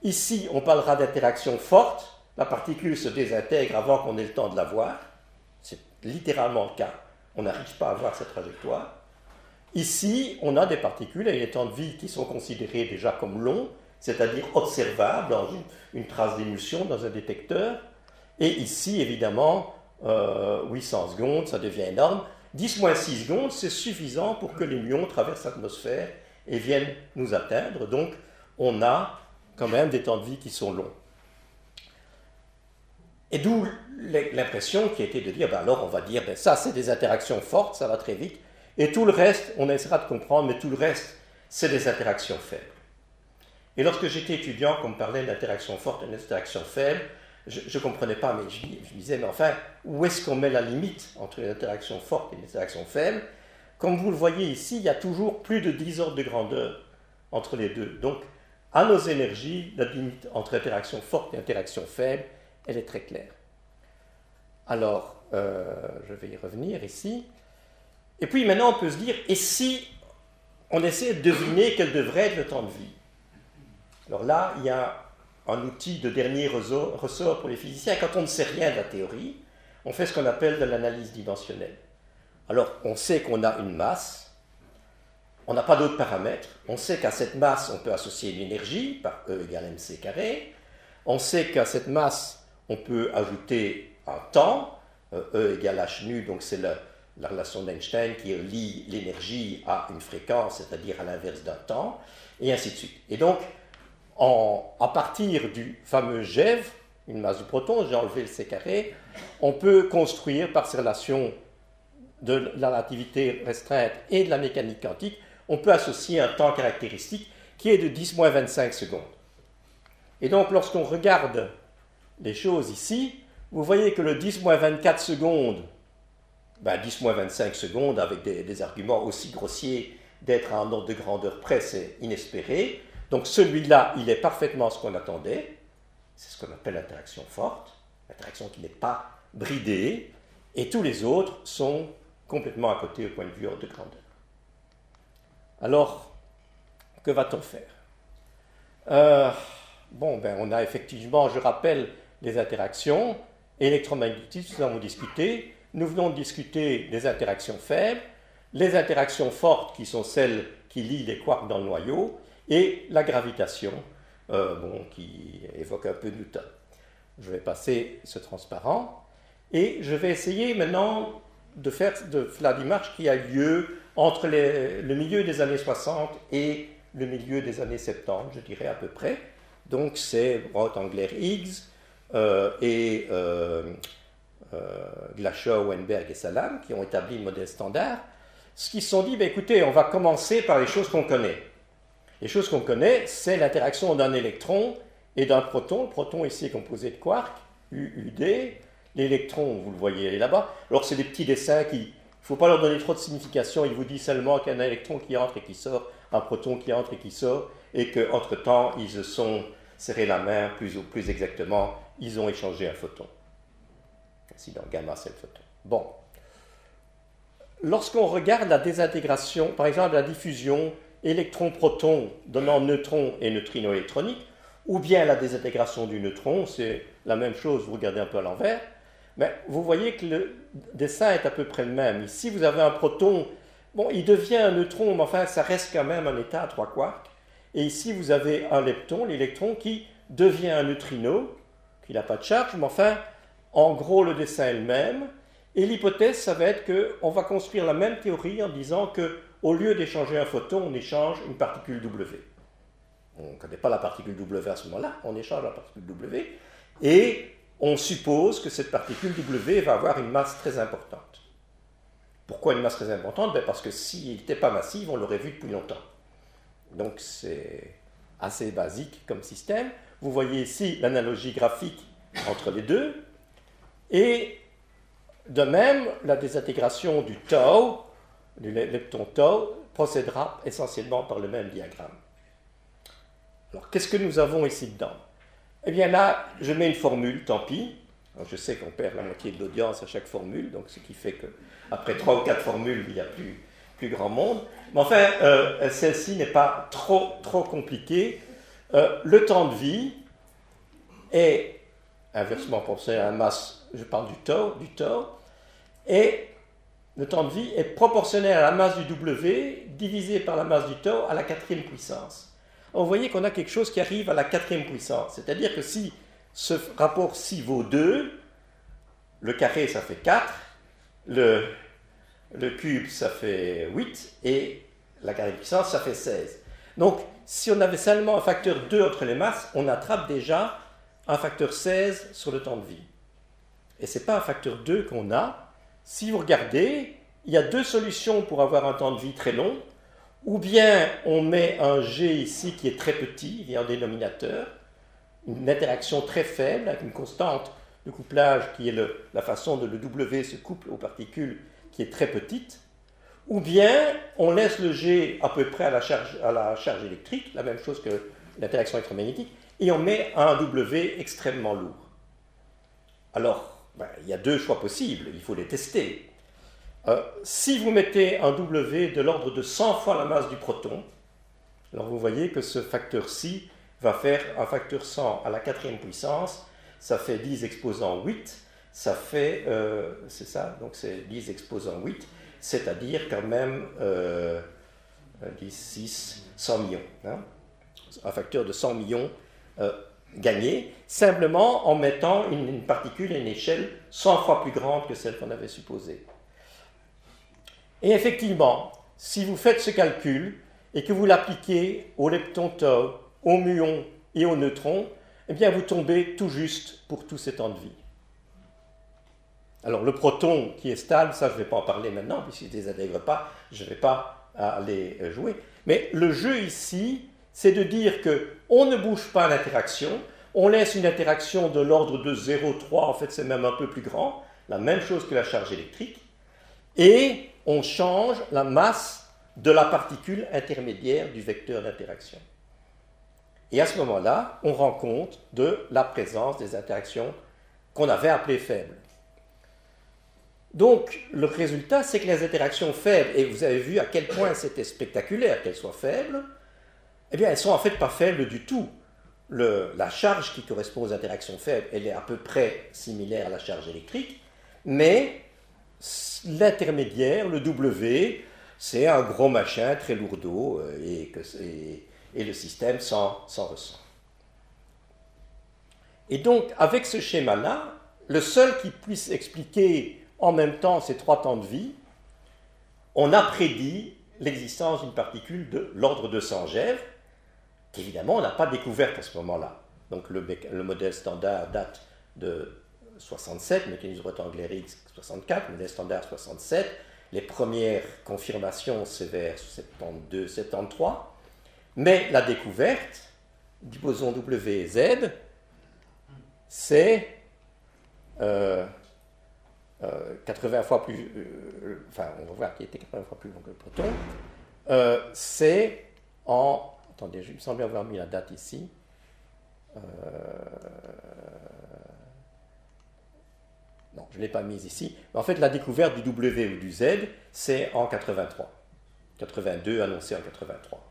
Ici, on parlera d'interaction forte la particule se désintègre avant qu'on ait le temps de la voir. C'est littéralement le cas. On n'arrive pas à voir cette trajectoire. Ici, on a des particules avec des temps de vie qui sont considérés déjà comme longs, c'est-à-dire observables dans une, trace d'émulsion dans un détecteur. Et ici, évidemment, 800 euh, secondes, ça devient énorme. 10 moins 6 secondes, c'est suffisant pour que les muons traversent l'atmosphère et viennent nous atteindre. Donc, on a quand même des temps de vie qui sont longs. Et d'où l'impression qui était de dire, ben alors on va dire, ben ça c'est des interactions fortes, ça va très vite, et tout le reste, on essaiera de comprendre, mais tout le reste, c'est des interactions faibles. Et lorsque j'étais étudiant, qu'on me parlait d'interaction forte et d'interaction faible, je ne comprenais pas, mais je, me disais, mais enfin, où est-ce qu'on met la limite entre les interactions fortes et les interactions faibles? Comme vous le voyez ici, il y a toujours plus de 10 ordres de grandeur entre les deux. Donc, à nos énergies, la limite entre interaction forte et interaction faible, elle est très claire. Alors, euh, je vais y revenir ici. Et puis maintenant, on peut se dire, et si on essaie de deviner quel devrait être le temps de vie? Alors là, il y a un outil de dernier ressort pour les physiciens. Quand on ne sait rien de la théorie, on fait ce qu'on appelle de l'analyse dimensionnelle. Alors, on sait qu'on a une masse, on n'a pas d'autres paramètres, on sait qu'à cette masse, on peut associer une énergie par E égale mc carré, on sait qu'à cette masse, on peut ajouter un temps, E égale h nu, donc c'est la relation d'Einstein qui lie l'énergie à une fréquence, c'est-à-dire à, l'inverse d'un temps, et ainsi de suite. Et donc, à partir du fameux GEV, une masse de protons, j'ai enlevé le C carré, on peut construire par ces relations de la relativité restreinte et de la mécanique quantique, on peut associer un temps caractéristique qui est de 10-25 secondes. Et donc, lorsqu'on regarde les choses ici, vous voyez que le 10-24 secondes 10-25 ben, secondes avec des, arguments aussi grossiers d'être à un ordre de grandeur près, c'est inespéré. Donc celui-là, il est parfaitement ce qu'on attendait. C'est ce qu'on appelle l'interaction forte, l'interaction qui n'est pas bridée. Et tous les autres sont complètement à côté au point de vue de grandeur. Alors, que va-t-on faire? Euh, Bon, ben, on a effectivement, je rappelle, les interactions électromagnétiques, nous avons discuté nous venons de discuter des interactions faibles, les interactions fortes qui sont celles qui lient les quarks dans le noyau, et la gravitation, euh, bon, qui évoque un peu Newton. Je vais passer ce transparent, et je vais essayer maintenant de faire la démarche qui a lieu entre le milieu des années 60 et le milieu des années 70, je dirais à peu près. Donc c'est Brot-Angler Higgs euh, et euh, euh, Glashow, Weinberg et Salam, qui ont établi le modèle standard, ce qui se sont dit, ben, écoutez, on va commencer par les choses qu'on connaît. Les choses qu'on connaît, c'est l'interaction d'un électron et d'un proton. Le proton ici est composé de quarks, UUD. L'électron, vous le voyez là-bas. Alors c'est des petits dessins qui, il ne faut pas leur donner trop de signification. Il vous dit seulement qu'il y a un électron qui entre et qui sort, un proton qui entre et qui sort, et qu'entre-temps, ils se sont serrés la main, plus ou plus exactement, ils ont échangé un photon dans gamma, c'est le photon. Bon. Lorsqu'on regarde la désintégration, par exemple la diffusion électron-proton donnant neutron et neutrino électronique, ou bien la désintégration du neutron, c'est la même chose, vous regardez un peu à l'envers, mais vous voyez que le dessin est à peu près le même. Ici, vous avez un proton, bon, il devient un neutron, mais enfin, ça reste quand même un état à trois quarks. Et ici, vous avez un lepton, l'électron, qui devient un neutrino, qui n'a pas de charge, mais enfin, en gros, le dessin est le même. Et l'hypothèse, ça va être qu'on va construire la même théorie en disant que au lieu d'échanger un photon, on échange une particule W. On ne connaît pas la particule W à ce moment-là, on échange la particule W. Et on suppose que cette particule W va avoir une masse très importante. Pourquoi une masse très importante? Ben Parce que s'il n'était pas massif, on l'aurait vu depuis longtemps. Donc c'est assez basique comme système. Vous voyez ici l'analogie graphique entre les deux. Et de même, la désintégration du tau, du lepton tau, procédera essentiellement par le même diagramme. Alors, qu'est-ce que nous avons ici dedans? Eh bien là, je mets une formule, tant pis. je sais qu'on perd la moitié de l'audience à chaque formule, donc ce qui fait qu'après trois ou quatre formules, il n'y a plus, plus grand monde. Mais enfin, euh, celle-ci n'est pas trop, trop compliquée. Euh, le temps de vie est inversement proportionnel à la masse, je parle du taux, du taux, et le temps de vie est proportionnel à la masse du W divisé par la masse du taux à la quatrième puissance. vous voyez qu'on a quelque chose qui arrive à la quatrième puissance, c'est-à-dire que si ce rapport-ci vaut 2, le carré ça fait 4, le, le cube ça fait 8, et la quatrième puissance ça fait 16. Donc si on avait seulement un facteur 2 entre les masses, on attrape déjà un facteur 16 sur le temps de vie. Et ce n'est pas un facteur 2 qu'on a. Si vous regardez, il y a deux solutions pour avoir un temps de vie très long. Ou bien on met un G ici qui est très petit, via un dénominateur, une interaction très faible avec une constante de couplage qui est la façon dont le W se couple aux particules qui est très petite. Ou bien on laisse le G à peu près à la charge, à la charge électrique, la même chose que l'interaction électromagnétique, et on met un W extrêmement lourd. Alors, ben, il y a deux choix possibles, il faut les tester. Euh, si vous mettez un W de l'ordre de 100 fois la masse du proton, alors vous voyez que ce facteur-ci va faire un facteur 100 à la quatrième puissance, ça fait 10 exposant 8, ça fait, euh, c'est ça, donc c'est 10 exposant 8, c'est-à-dire quand même 10, euh, 6, 100 millions. Hein. un facteur de 100 millions euh, gagné, simplement en mettant une, particule à une échelle 100 fois plus grande que celle qu'on avait supposée. Et effectivement, si vous faites ce calcul et que vous l'appliquez au lepton tau, au muon et au neutron, eh bien vous tombez tout juste pour tous ces temps de vie. Alors le proton qui est stable, ça je ne vais pas en parler maintenant, puisqu'il ne désintègre pas, je ne vais pas aller jouer. Mais le jeu ici, c'est de dire que on ne bouge pas l'interaction, on laisse une interaction de l'ordre de 0,3, en fait c'est même un peu plus grand, la même chose que la charge électrique, et on change la masse de la particule intermédiaire du vecteur d'interaction. Et à ce moment-là, on rend compte de la présence des interactions qu'on avait appelées faibles. Donc, le résultat, c'est que les interactions faibles, et vous avez vu à quel point c'était spectaculaire qu'elles soient faibles, eh bien, elles sont en fait pas faibles du tout. la charge qui correspond aux interactions faibles, elle est à peu près similaire à la charge électrique, mais l'intermédiaire, le W, c'est un gros machin très lourdeau euh, et, et, le système s'en ressent. Et donc, avec ce schéma-là, le seul qui puisse expliquer en même temps ces trois temps de vie, on a prédit l'existence d'une particule de l'ordre de 100 GeV, qu'évidemment on n'a pas découverte à ce moment-là. Donc le, modèle standard date de 67, mécanisme rectangulaire X 64, modèle standard 67. Les premières confirmations, c'est vers 72-73. Mais la découverte du boson WZ, c'est 80 euh, fois plus. Euh, enfin, on va voir qu'il était 80 fois plus long que le proton. Euh, c'est en Attendez, je me semblais avoir mis la date ici. Euh, non, je ne l'ai pas mise ici. en fait, la découverte du W ou du Z, c'est en 83. 82 annoncé en 83.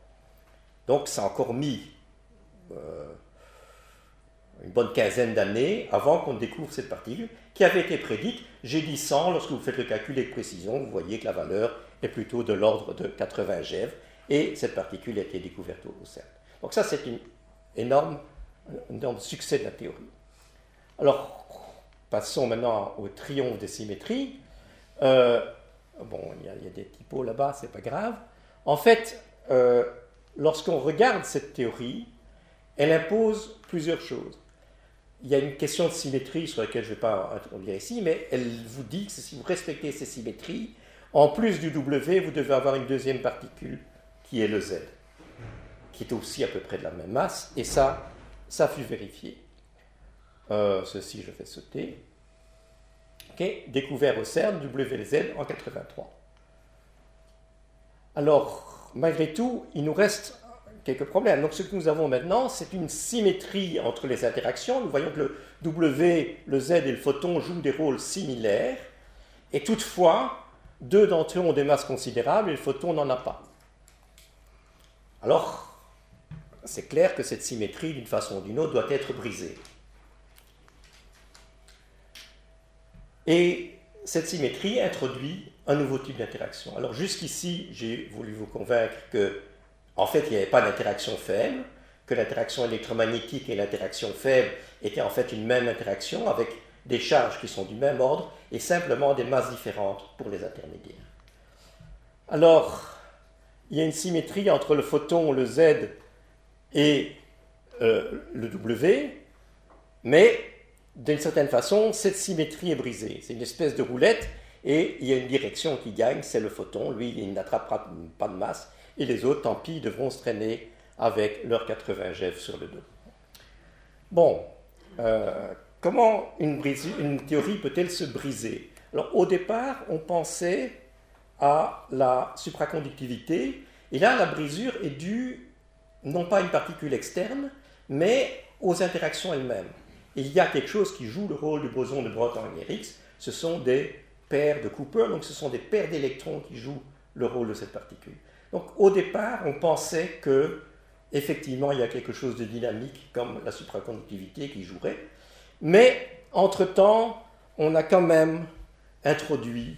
Donc, ça a encore mis euh, une bonne quinzaine d'années avant qu'on découvre cette particule qui avait été prédite. J'ai dit 100, lorsque vous faites le calcul avec précision, vous voyez que la valeur est plutôt de l'ordre de 80 GeV et cette particule a été découverte au, CERN. Donc ça, c'est un énorme, énorme succès de la théorie. Alors, passons maintenant au triomphe des symétries. Euh, bon, il y, a, des typos là-bas, c'est pas grave. En fait, euh, lorsqu'on regarde cette théorie, elle impose plusieurs choses. Il y a une question de symétrie sur laquelle je ne vais pas introduire ici, mais elle vous dit que si vous respectez ces symétries, en plus du W, vous devez avoir une deuxième particule qui est le Z, qui est aussi à peu près de la même masse, et ça, ça fut vérifié. Euh, ceci, je fais sauter. découvert au CERN, WZ en 83. Alors, malgré tout, il nous reste quelques problèmes. Donc, ce que nous avons maintenant, c'est une symétrie entre les interactions. Nous voyons que le W, le Z et le photon jouent des rôles similaires, et toutefois, deux d'entre eux ont des masses considérables et le photon n'en a pas. Alors, c'est clair que cette symétrie, d'une façon ou d'une autre, doit être brisée. Et cette symétrie introduit un nouveau type d'interaction. Alors jusqu'ici, j'ai voulu vous convaincre que, en fait, il n'y avait pas d'interaction faible, que l'interaction électromagnétique et l'interaction faible étaient en fait une même interaction avec des charges qui sont du même ordre et simplement des masses différentes pour les intermédiaires. Alors, il y a une symétrie entre le photon, le Z et euh, le W, mais d'une certaine façon, cette symétrie est brisée. C'est une espèce de roulette et il y a une direction qui gagne, c'est le photon. Lui, il n'attrapera pas de masse et les autres, tant pis, devront se traîner avec leur 80 GeV sur le dos. Bon, euh, comment une, une théorie peut-elle se briser? Alors, au départ, on pensait à la supraconductivité, et là, la brisure est due non pas à une particule externe, mais aux interactions elles-mêmes. Il y a quelque chose qui joue le rôle du boson de Broglie-Higgs, ce sont des paires de Cooper, donc ce sont des paires d'électrons qui jouent le rôle de cette particule. Donc au départ, on pensait que effectivement il y a quelque chose de dynamique comme la supraconductivité qui jouerait, mais entre-temps, on a quand même introduit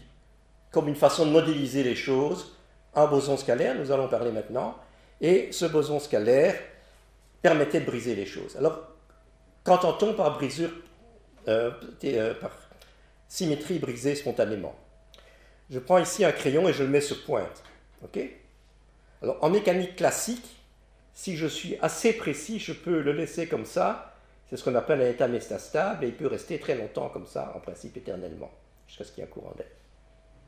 comme une façon de modéliser les choses un boson scalaire, nous allons parler maintenant, et ce boson scalaire permettait de briser les choses. Alors, qu'entend-on par brisure, euh, euh, par symétrie brisée spontanément Je prends ici un crayon et je le mets sur pointe. ok? Alors, en mécanique classique, si je suis assez précis, je peux le laisser comme ça. C'est ce qu'on appelle un état métastable et il peut rester très longtemps comme ça, en principe éternellement, jusqu'à ce qu'il y ait un courant d'air.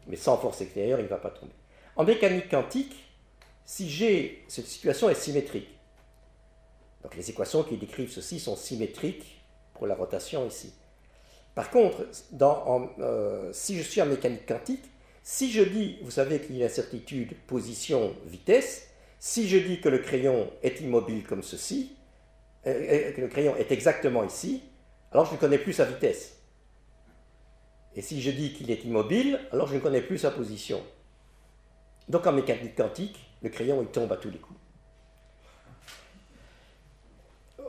Mais sans force extérieure, il ne va pas tomber. En mécanique quantique, si j'ai cette situation est symétrique, donc les équations qui décrivent ceci sont symétriques pour la rotation ici. Par contre, euh, si je suis en mécanique quantique, si je dis, vous savez qu'il y a une incertitude position-vitesse, si je dis que le crayon est immobile comme ceci, euh, euh, que le crayon est exactement ici, alors je ne connais plus sa vitesse. Et si je dis qu'il est immobile, alors je ne connais plus sa position. Donc en mécanique quantique, le crayon il tombe à tous les coups.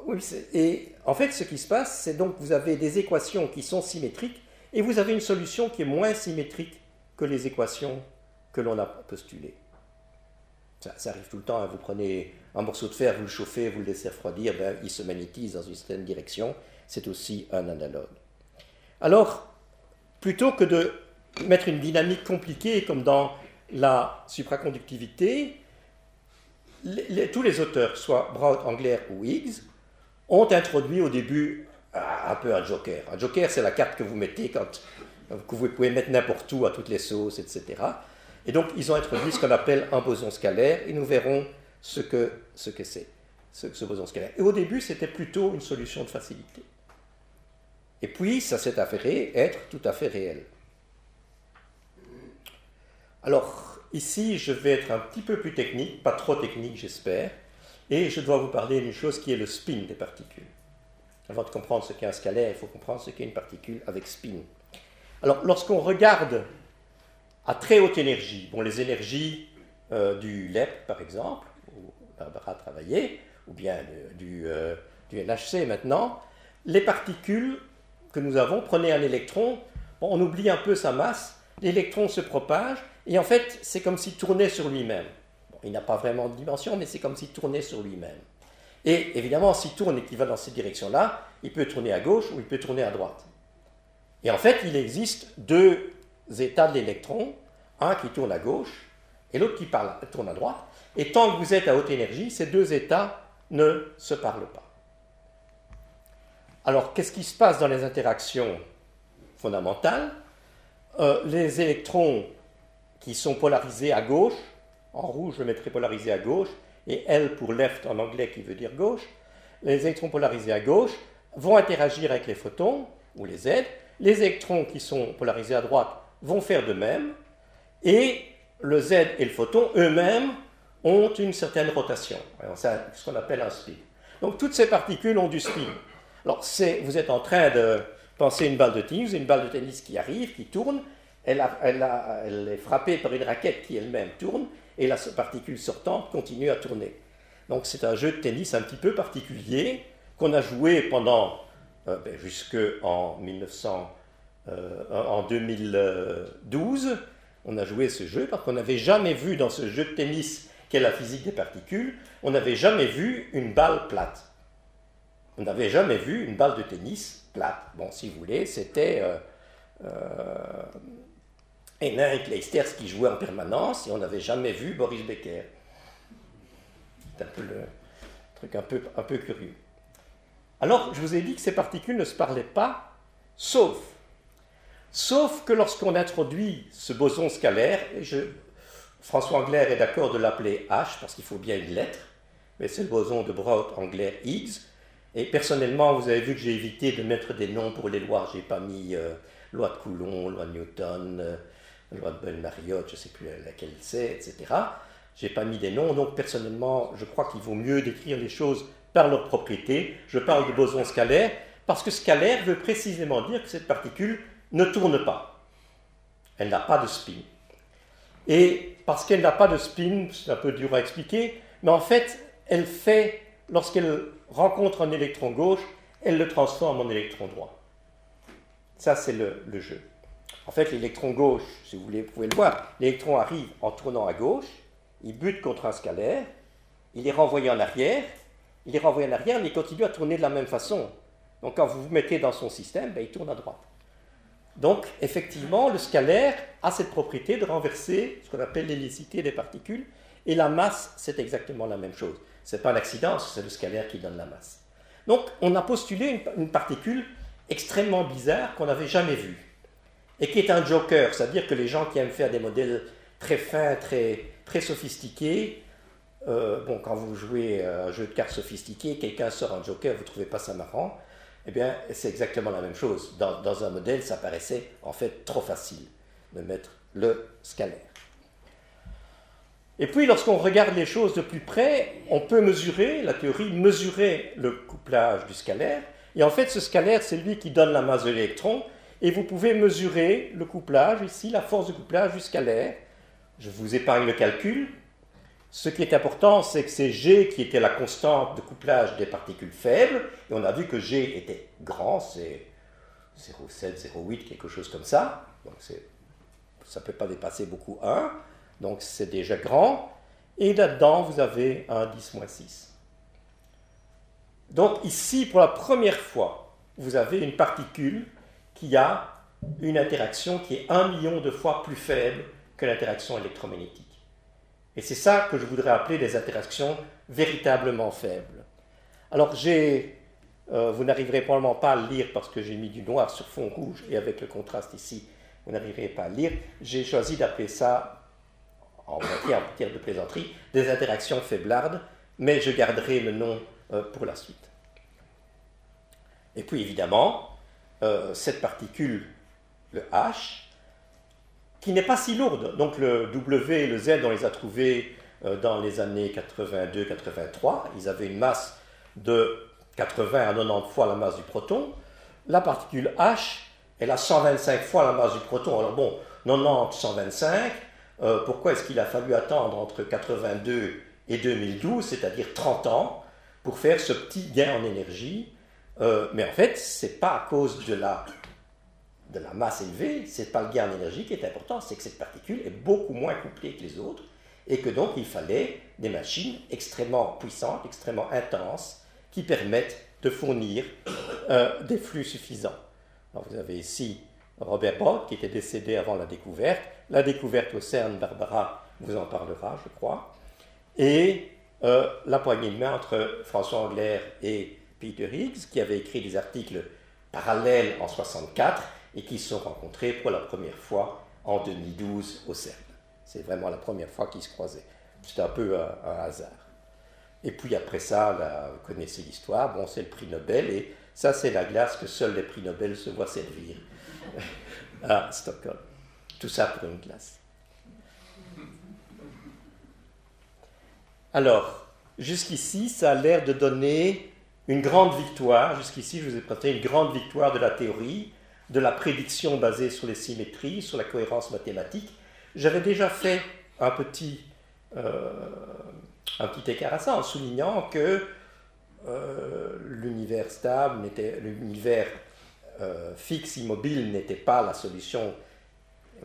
Oui, et en fait, ce qui se passe, c'est donc vous avez des équations qui sont symétriques et vous avez une solution qui est moins symétrique que les équations que l'on a postulées. Ça, arrive tout le temps. Hein. Vous prenez un morceau de fer, vous le chauffez, vous le laissez refroidir, ben, il se magnétise dans une certaine direction. C'est aussi un analogue. Alors, plutôt que de mettre une dynamique compliquée comme dans la supraconductivité, tous les auteurs, soit Braut, Angler ou Higgs, ont introduit au début un peu un joker. Un joker, c'est la carte que vous mettez quand que vous pouvez mettre n'importe où, à toutes les sauces, etc. Et donc, ils ont introduit ce qu'on appelle un boson scalaire, et nous verrons ce que ce que c'est, ce, ce boson scalaire. Et au début, c'était plutôt une solution de facilité. Et puis, ça s'est avéré être tout à fait réel. Alors, ici, je vais être un petit peu plus technique, pas trop technique, j'espère, et je dois vous parler d'une chose qui est le spin des particules. Avant de comprendre ce qu'est un scalaire, il faut comprendre ce qu'est une particule avec spin. Alors, lorsqu'on regarde à très haute énergie, bon, les énergies euh, du LEP, par exemple, où Barbara a travaillé, ou bien du, euh, du maintenant, les particules que nous avons, prenez un électron, on oublie un peu sa masse, l'électron se propage, et en fait, c'est comme s'il tournait sur lui-même. il n'a pas vraiment de dimension, mais c'est comme s'il tournait sur lui-même. Et évidemment, s'il tourne et qu'il va dans cette direction-là, il peut tourner à gauche ou il peut tourner à droite. Et en fait, il existe deux états de l'électron, un qui tourne à gauche et l'autre qui tourne à droite. Et tant que vous êtes à haute énergie, ces deux états ne se parlent pas. Alors, qu'est-ce qui se passe dans les interactions fondamentales? Euh, Les électrons qui sont polarisés à gauche, en rouge je mettrai polarisé à gauche, et L pour left en anglais qui veut dire gauche, les électrons polarisés à gauche vont interagir avec les photons, ou les Z, les électrons qui sont polarisés à droite vont faire de même, et le Z et le photon eux-mêmes ont une certaine rotation. C'est ce qu'on appelle un spin. Donc toutes ces particules ont du spin. Alors vous êtes en train de penser une balle de tennis, une balle de tennis qui arrive, qui tourne, elle, est frappée par une raquette qui elle-même tourne, et la particule sortante continue à tourner. Donc c'est un jeu de tennis un petit peu particulier qu'on a joué pendant euh, ben, jusqu'en 1900. en 2012, on a joué ce jeu parce qu'on n'avait jamais vu dans ce jeu de tennis qu'est la physique des particules, on n'avait jamais vu une balle plate. On n'avait jamais vu une balle de tennis plate. Bon, si vous voulez, c'était euh, euh, Henrik Leisters qui jouait en permanence et on n'avait jamais vu Boris Becker. C'est un peu truc un peu, curieux. Alors, je vous ai dit que ces particules ne se parlaient pas, sauf Sauf que lorsqu'on introduit ce boson scalaire, François Anglaire est d'accord de l'appeler H parce qu'il faut bien une lettre, mais c'est le boson de Brout-Anglaire Higgs. Et personnellement, vous avez vu que j'ai évité de mettre des noms pour les lois. J'ai pas mis euh, loi de Coulomb, loi de Newton, euh, loi de Bell-Mariotte, je sais plus laquelle c'est, etc. J'ai pas mis des noms, donc personnellement, je crois qu'il vaut mieux décrire les choses par leur propriété. Je parle de boson scalaire parce que scalaire veut précisément dire que cette particule ne tourne pas. Elle n'a pas de spin. Et parce qu'elle n'a pas de spin, c'est un peu dur à expliquer, mais en fait, elle fait, lorsqu'elle rencontre un électron gauche, elle le transforme en électron droit. Ça, c'est le, jeu. En fait, l'électron gauche, si vous voulez, vous pouvez le voir, l'électron arrive en tournant à gauche, il bute contre un scalaire, il est renvoyé en arrière, il est renvoyé en arrière, mais il continue à tourner de la même façon. Donc quand vous vous mettez dans son système, ben, il tourne à droite. Donc, effectivement, le scalaire a cette propriété de renverser ce qu'on appelle l'hélicité des particules, et la masse, c'est exactement la même chose. Ce n'est pas l'accident, c'est le scalaire qui donne la masse. Donc, on a postulé une, particule extrêmement bizarre qu'on n'avait jamais vue, et qui est un joker, c'est-à-dire que les gens qui aiment faire des modèles très fins, très, très sophistiqués, euh, quand vous jouez un jeu de cartes sophistiqué, quelqu'un sort un joker, vous ne trouvez pas ça marrant, eh bien, c'est exactement la même chose. Dans, un modèle, ça paraissait en fait trop facile de mettre le scalaire. Et puis, lorsqu'on regarde les choses de plus près, on peut mesurer, la théorie, mesurer le couplage du scalaire. Et en fait, ce scalaire, c'est lui qui donne la masse de l'électron. Et vous pouvez mesurer le couplage, ici, la force de couplage du scalaire. Je vous épargne le calcul, ce qui est important, c'est que c'est G qui était la constante de couplage des particules faibles, et on a vu que G était grand, c'est 0,7, 0,8, quelque chose comme ça, donc ça ne peut pas dépasser beaucoup 1, donc c'est déjà grand, et là-dedans vous avez un 10 6. Donc ici, pour la première fois, vous avez une particule qui a une interaction qui est un million de fois plus faible que l'interaction électromagnétique. Et c'est ça que je voudrais appeler des interactions véritablement faibles. Alors j'ai, euh, vous n'arriverez probablement pas à le lire parce que j'ai mis du noir sur fond rouge et avec le contraste ici, vous n'arriverez pas à le lire. J'ai choisi d'appeler ça, en matière, de plaisanterie, des interactions faiblardes, mais je garderai le nom euh, pour la suite. Et puis évidemment, euh, cette particule, le H, qui n'est pas si lourde. Donc le W et le Z, on les a trouvés euh, dans les années 82-83. Ils avaient une masse de 80 à 90 fois la masse du proton. La particule H, elle a 125 fois la masse du proton. Alors bon, 90, 125, euh, pourquoi est-ce qu'il a fallu attendre entre 82 et 2012, c'est-à-dire 30 ans, pour faire ce petit gain en énergie euh, Mais en fait, ce n'est pas à cause de la de la masse élevée, ce n'est pas le gain en énergie qui est important, c'est que cette particule est beaucoup moins couplée que les autres et que donc il fallait des machines extrêmement puissantes, extrêmement intenses, qui permettent de fournir euh, des flux suffisants. vous avez ici Robert Brock qui était décédé avant la découverte. La découverte au CERN, Barbara vous en parlera, je crois. Et euh, la poignée de main entre François Anglaire et Peter Higgs, qui avait écrit des articles parallèles en 64 et qui se sont rencontrés pour la première fois en 2012 au CERN. C'est vraiment la première fois qu'ils se croisaient. C'était un peu un, hasard. Et puis après ça, vous connaissez l'histoire, bon, c'est le prix Nobel, et ça, c'est la glace que seuls les prix Nobel se voient servir à Stockholm. Tout ça pour une glace. Alors, jusqu'ici, ça a l'air de donner une grande victoire. Jusqu'ici, je vous ai présenté une grande victoire de la théorie de la prédiction basée sur les symétries, sur la cohérence mathématique. J'avais déjà fait un petit, euh, un petit écart à ça en soulignant que euh, l'univers stable, l'univers euh, fixe immobile n'était pas la solution,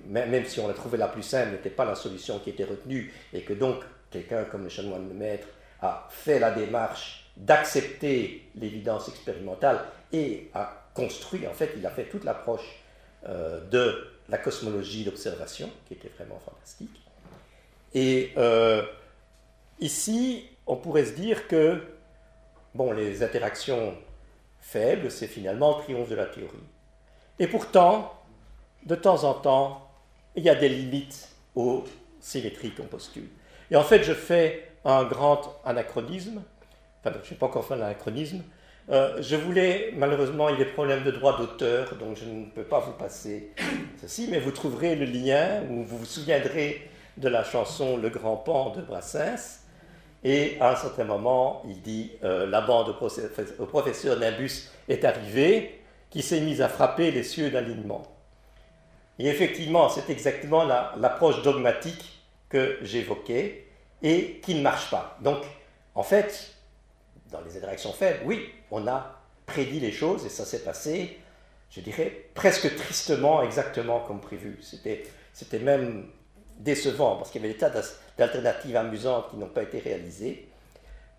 même si on a trouvé la plus simple, n'était pas la solution qui était retenue, et que donc quelqu'un comme le chanoine de maître a fait la démarche d'accepter l'évidence expérimentale et a construit, en fait, il a fait toute l'approche euh, de la cosmologie d'observation, qui était vraiment fantastique. Et euh, ici, on pourrait se dire que bon, les interactions faibles, c'est finalement le triomphe de la théorie. Et pourtant, de temps en temps, il y a des limites aux symétries qu'on postule. Et en fait, je fais un grand anachronisme, enfin, je n'ai pas encore fait l'anachronisme, euh, je voulais, malheureusement, il y a des problèmes de droit d'auteur, donc je ne peux pas vous passer ceci, mais vous trouverez le lien où vous vous souviendrez de la chanson Le Grand Pan de Brassens. Et à un certain moment, il dit euh, La bande au professeur Nimbus est arrivée, qui s'est mise à frapper les cieux d'alignement. Et effectivement, c'est exactement l'approche dogmatique que j'évoquais et qui ne marche pas. Donc, en fait, dans les interactions faibles, oui, on a prédit les choses et ça s'est passé, je dirais, presque tristement, exactement comme prévu. C'était même décevant parce qu'il y avait des tas d'alternatives amusantes qui n'ont pas été réalisées.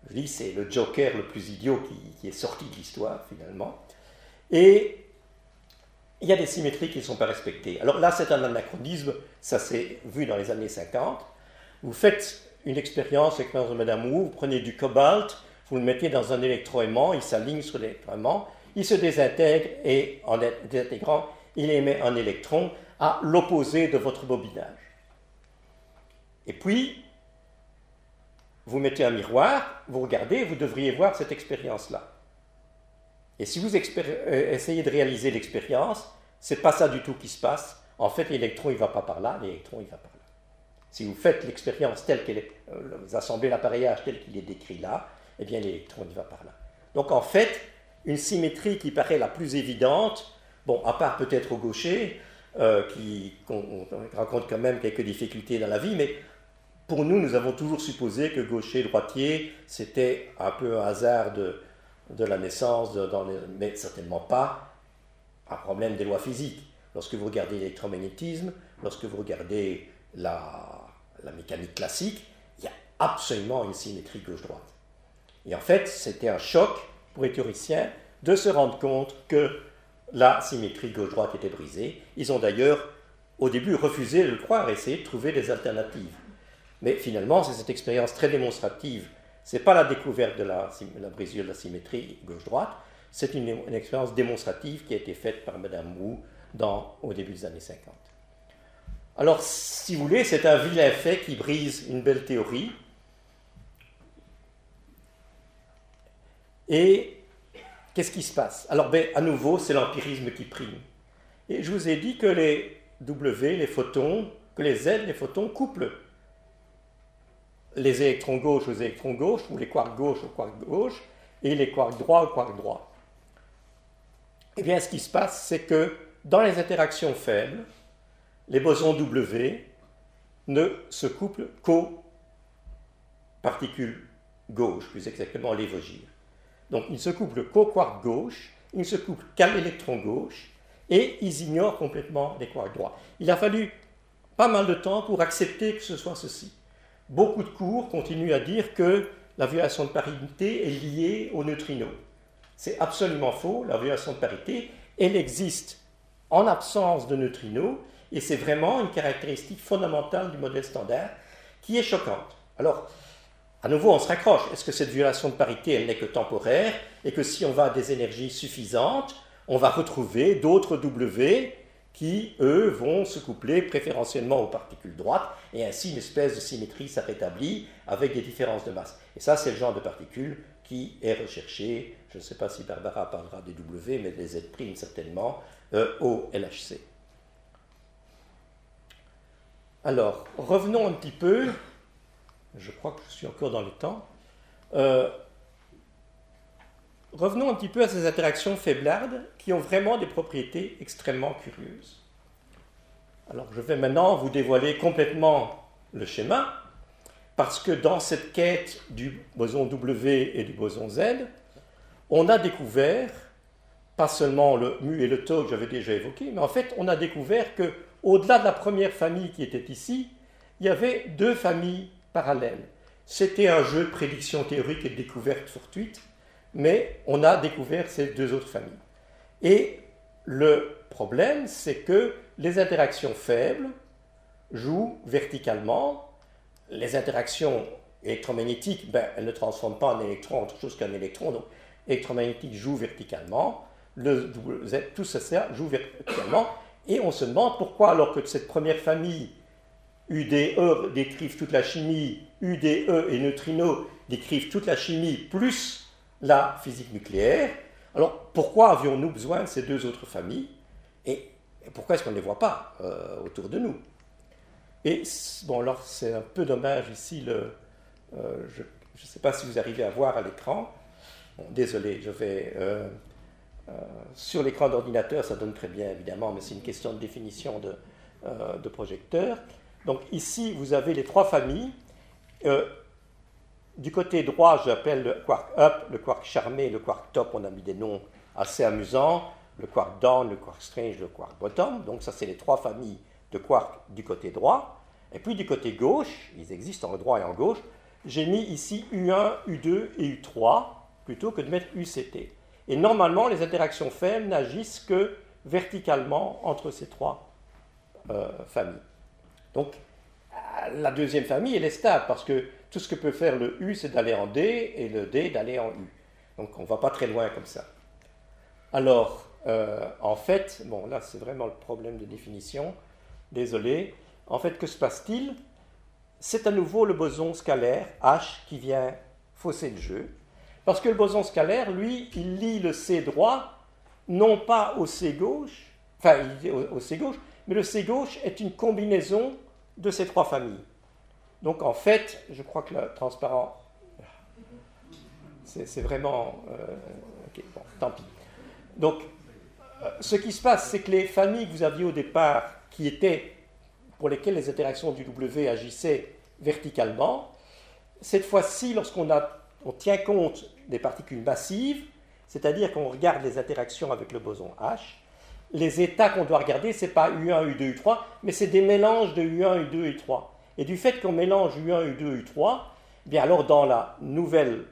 Je dis, c'est le Joker le plus idiot qui, est sorti de l'histoire finalement. Et il y a des symétries qui ne sont pas respectées. Alors là, c'est un anachronisme, ça s'est vu dans les années 50. Vous faites une expérience, l'expérience de Madame Wu, vous prenez du cobalt, vous le mettez dans un électroaimant, il s'aligne sur l'électroaimant, il se désintègre et en désintégrant, il émet un électron à l'opposé de votre bobinage. Et puis, vous mettez un miroir, vous regardez, vous devriez voir cette expérience-là. Et si vous euh, essayez de réaliser l'expérience, c'est pas ça du tout qui se passe. En fait, l'électron, il va pas par là, l'électron, il va par là. Si vous faites l'expérience telle qu'elle est, euh, vous assemblez l'appareillage tel qu'il est décrit là, eh bien l'électron y va par là. Donc en fait, une symétrie qui paraît la plus évidente, bon, à part peut-être au gaucher, euh, qui rencontre quand même quelques difficultés dans la vie, mais pour nous, nous avons toujours supposé que gaucher, droitier, c'était un peu un hasard de, de la naissance, mais certainement pas un problème des lois physiques. Lorsque vous regardez l'électromagnétisme, lorsque vous regardez la, la mécanique classique, il y a absolument une symétrie gauche-droite. Et en fait, c'était un choc pour les théoriciens de se rendre compte que la symétrie gauche-droite était brisée. Ils ont d'ailleurs, au début, refusé de le croire, essayé de trouver des alternatives. Mais finalement, c'est cette expérience très démonstrative. N'est pas la découverte de la, brisure de la symétrie gauche-droite, c'est une, expérience démonstrative qui a été faite par Madame Wu dans, au début des années 50. Alors, si vous voulez, c'est un vilain fait qui brise une belle théorie, Et qu'est-ce qui se passe? Alors, ben, à nouveau, c'est l'empirisme qui prime. Et je vous ai dit que les W, les photons, que les Z, les photons couplent les électrons gauches aux électrons gauches, ou les quarks gauches aux quarks gauches, et les quarks droits aux quarks droits. Eh bien, ce qui se passe, c'est que dans les interactions faibles, les bosons W ne se couplent qu'aux particules gauches, plus exactement les vogirs. Donc ils se couplent qu'au quark gauche, ils ne se couplent qu'à l'électron gauche, et ils ignorent complètement les quarks droits. Il a fallu pas mal de temps pour accepter que ce soit ceci. Beaucoup de cours continuent à dire que la violation de parité est liée aux neutrinos. C'est absolument faux, la violation de parité, elle existe en absence de neutrinos, et c'est vraiment une caractéristique fondamentale du modèle standard qui est choquante. Alors, à nouveau, on se raccroche. Est-ce que cette violation de parité, elle n'est que temporaire et que si on va à des énergies suffisantes, on va retrouver d'autres W qui, eux, vont se coupler préférentiellement aux particules droites et ainsi une espèce de symétrie s'est rétablie avec des différences de masse. Et ça, c'est le genre de particules qui est recherché, je ne sais pas si Barbara parlera des W, mais des Z' certainement, euh, au LHC. Alors, revenons un petit peu je crois que je suis encore dans le temps. Euh, revenons un petit peu à ces interactions faiblardes qui ont vraiment des propriétés extrêmement curieuses. Alors je vais maintenant vous dévoiler complètement le schéma, parce que dans cette quête du boson W et du boson Z, on a découvert pas seulement le mu et le tau que j'avais déjà évoqué, mais en fait, on a découvert que au-delà de la première famille qui était ici, il y avait deux familles parallèles. C'était un jeu de prédiction théorique et de découverte fortuite, mais on a découvert ces deux autres familles. Et le problème, c'est que les interactions faibles jouent verticalement. Les interactions électromagnétiques, ben, elles ne transforment pas un électron en autre chose qu'un électron, donc électromagnétique joue verticalement, le tout ça joue verticalement, et on se demande pourquoi, alors que cette première famille UDE décrivent toute la chimie, UDE et neutrinos décrivent toute la chimie plus la physique nucléaire. Alors pourquoi avions-nous besoin de ces deux autres familles et, pourquoi est-ce qu'on ne les voit pas euh, autour de nous? Et bon, alors c'est un peu dommage ici, euh, je ne sais pas si vous arrivez à voir à l'écran. désolé, je vais. Euh, sur l'écran d'ordinateur, ça donne très bien évidemment, mais c'est une question de définition de, projecteur. Donc ici, vous avez les trois familles. Du côté droit, j'appelle le quark up, le quark charmé, le quark top. On a mis des noms assez amusants. Le quark down, le quark strange, le quark bottom. Donc ça, c'est les trois familles de quarks du côté droit. Et puis du côté gauche, ils existent en droit et en gauche, j'ai mis ici U1, U2 et U3 plutôt que de mettre UCT. Et normalement, les interactions faibles n'agissent que verticalement entre ces trois euh, familles. Donc, la deuxième famille, elle est stable parce que tout ce que peut faire le U, c'est d'aller en D et le D d'aller en U. Donc, on ne va pas très loin comme ça. Alors, euh, en fait, bon, là, c'est vraiment le problème de définition. Désolé. En fait, que se passe-t-il? C'est à nouveau le boson scalaire H qui vient fausser le jeu. Parce que le boson scalaire, lui, il lie le C droit, non pas au C gauche, enfin, au C gauche, mais le C gauche est une combinaison de ces trois familles. Donc en fait, je crois que le transparent, c'est vraiment... Euh, ok, bon, tant pis. Donc, euh, ce qui se passe, c'est que les familles que vous aviez au départ, qui étaient, pour lesquelles les interactions du W agissaient verticalement, cette fois-ci, lorsqu'on on tient compte des particules massives, c'est-à-dire qu'on regarde les interactions avec le boson H, les états qu'on doit regarder, ce n'est pas U1, U2, U3, mais c'est des mélanges de U1, U2, U3. Et du fait qu'on mélange U1, U2, U3, bien alors dans la nouvelle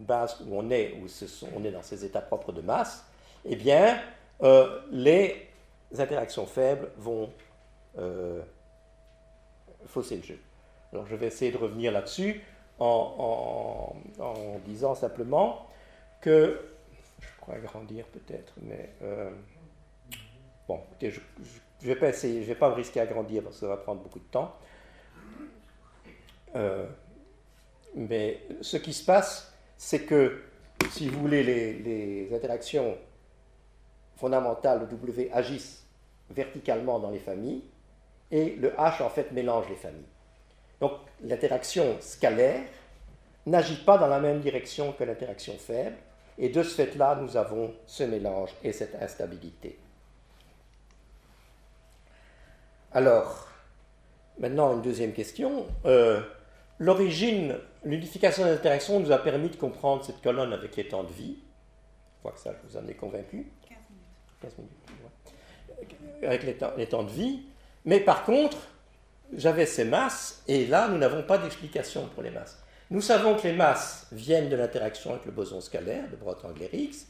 base où on est, où on est dans ces états propres de masse, eh bien, euh, les interactions faibles vont euh, fausser le jeu. Alors je vais essayer de revenir là-dessus en, disant simplement que, je crois agrandir peut-être, mais... Euh, Bon, je ne vais pas vais pas me risquer à grandir parce que ça va prendre beaucoup de temps. Euh, mais ce qui se passe, c'est que, si vous voulez, les, interactions fondamentales de W agissent verticalement dans les familles et le H en fait mélange les familles. Donc l'interaction scalaire n'agit pas dans la même direction que l'interaction faible et de ce fait-là, nous avons ce mélange et cette instabilité. Alors, maintenant une deuxième question. Euh, l'origine, l'unification des interactions nous a permis de comprendre cette colonne avec les temps de vie. Je crois que ça, je vous en ai convaincu. 15 minutes. Avec les temps, les temps de vie. Mais par contre, j'avais ces masses, et là, nous n'avons pas d'explication pour les masses. Nous savons que les masses viennent de l'interaction avec le boson scalaire de Brotengler-Higgs.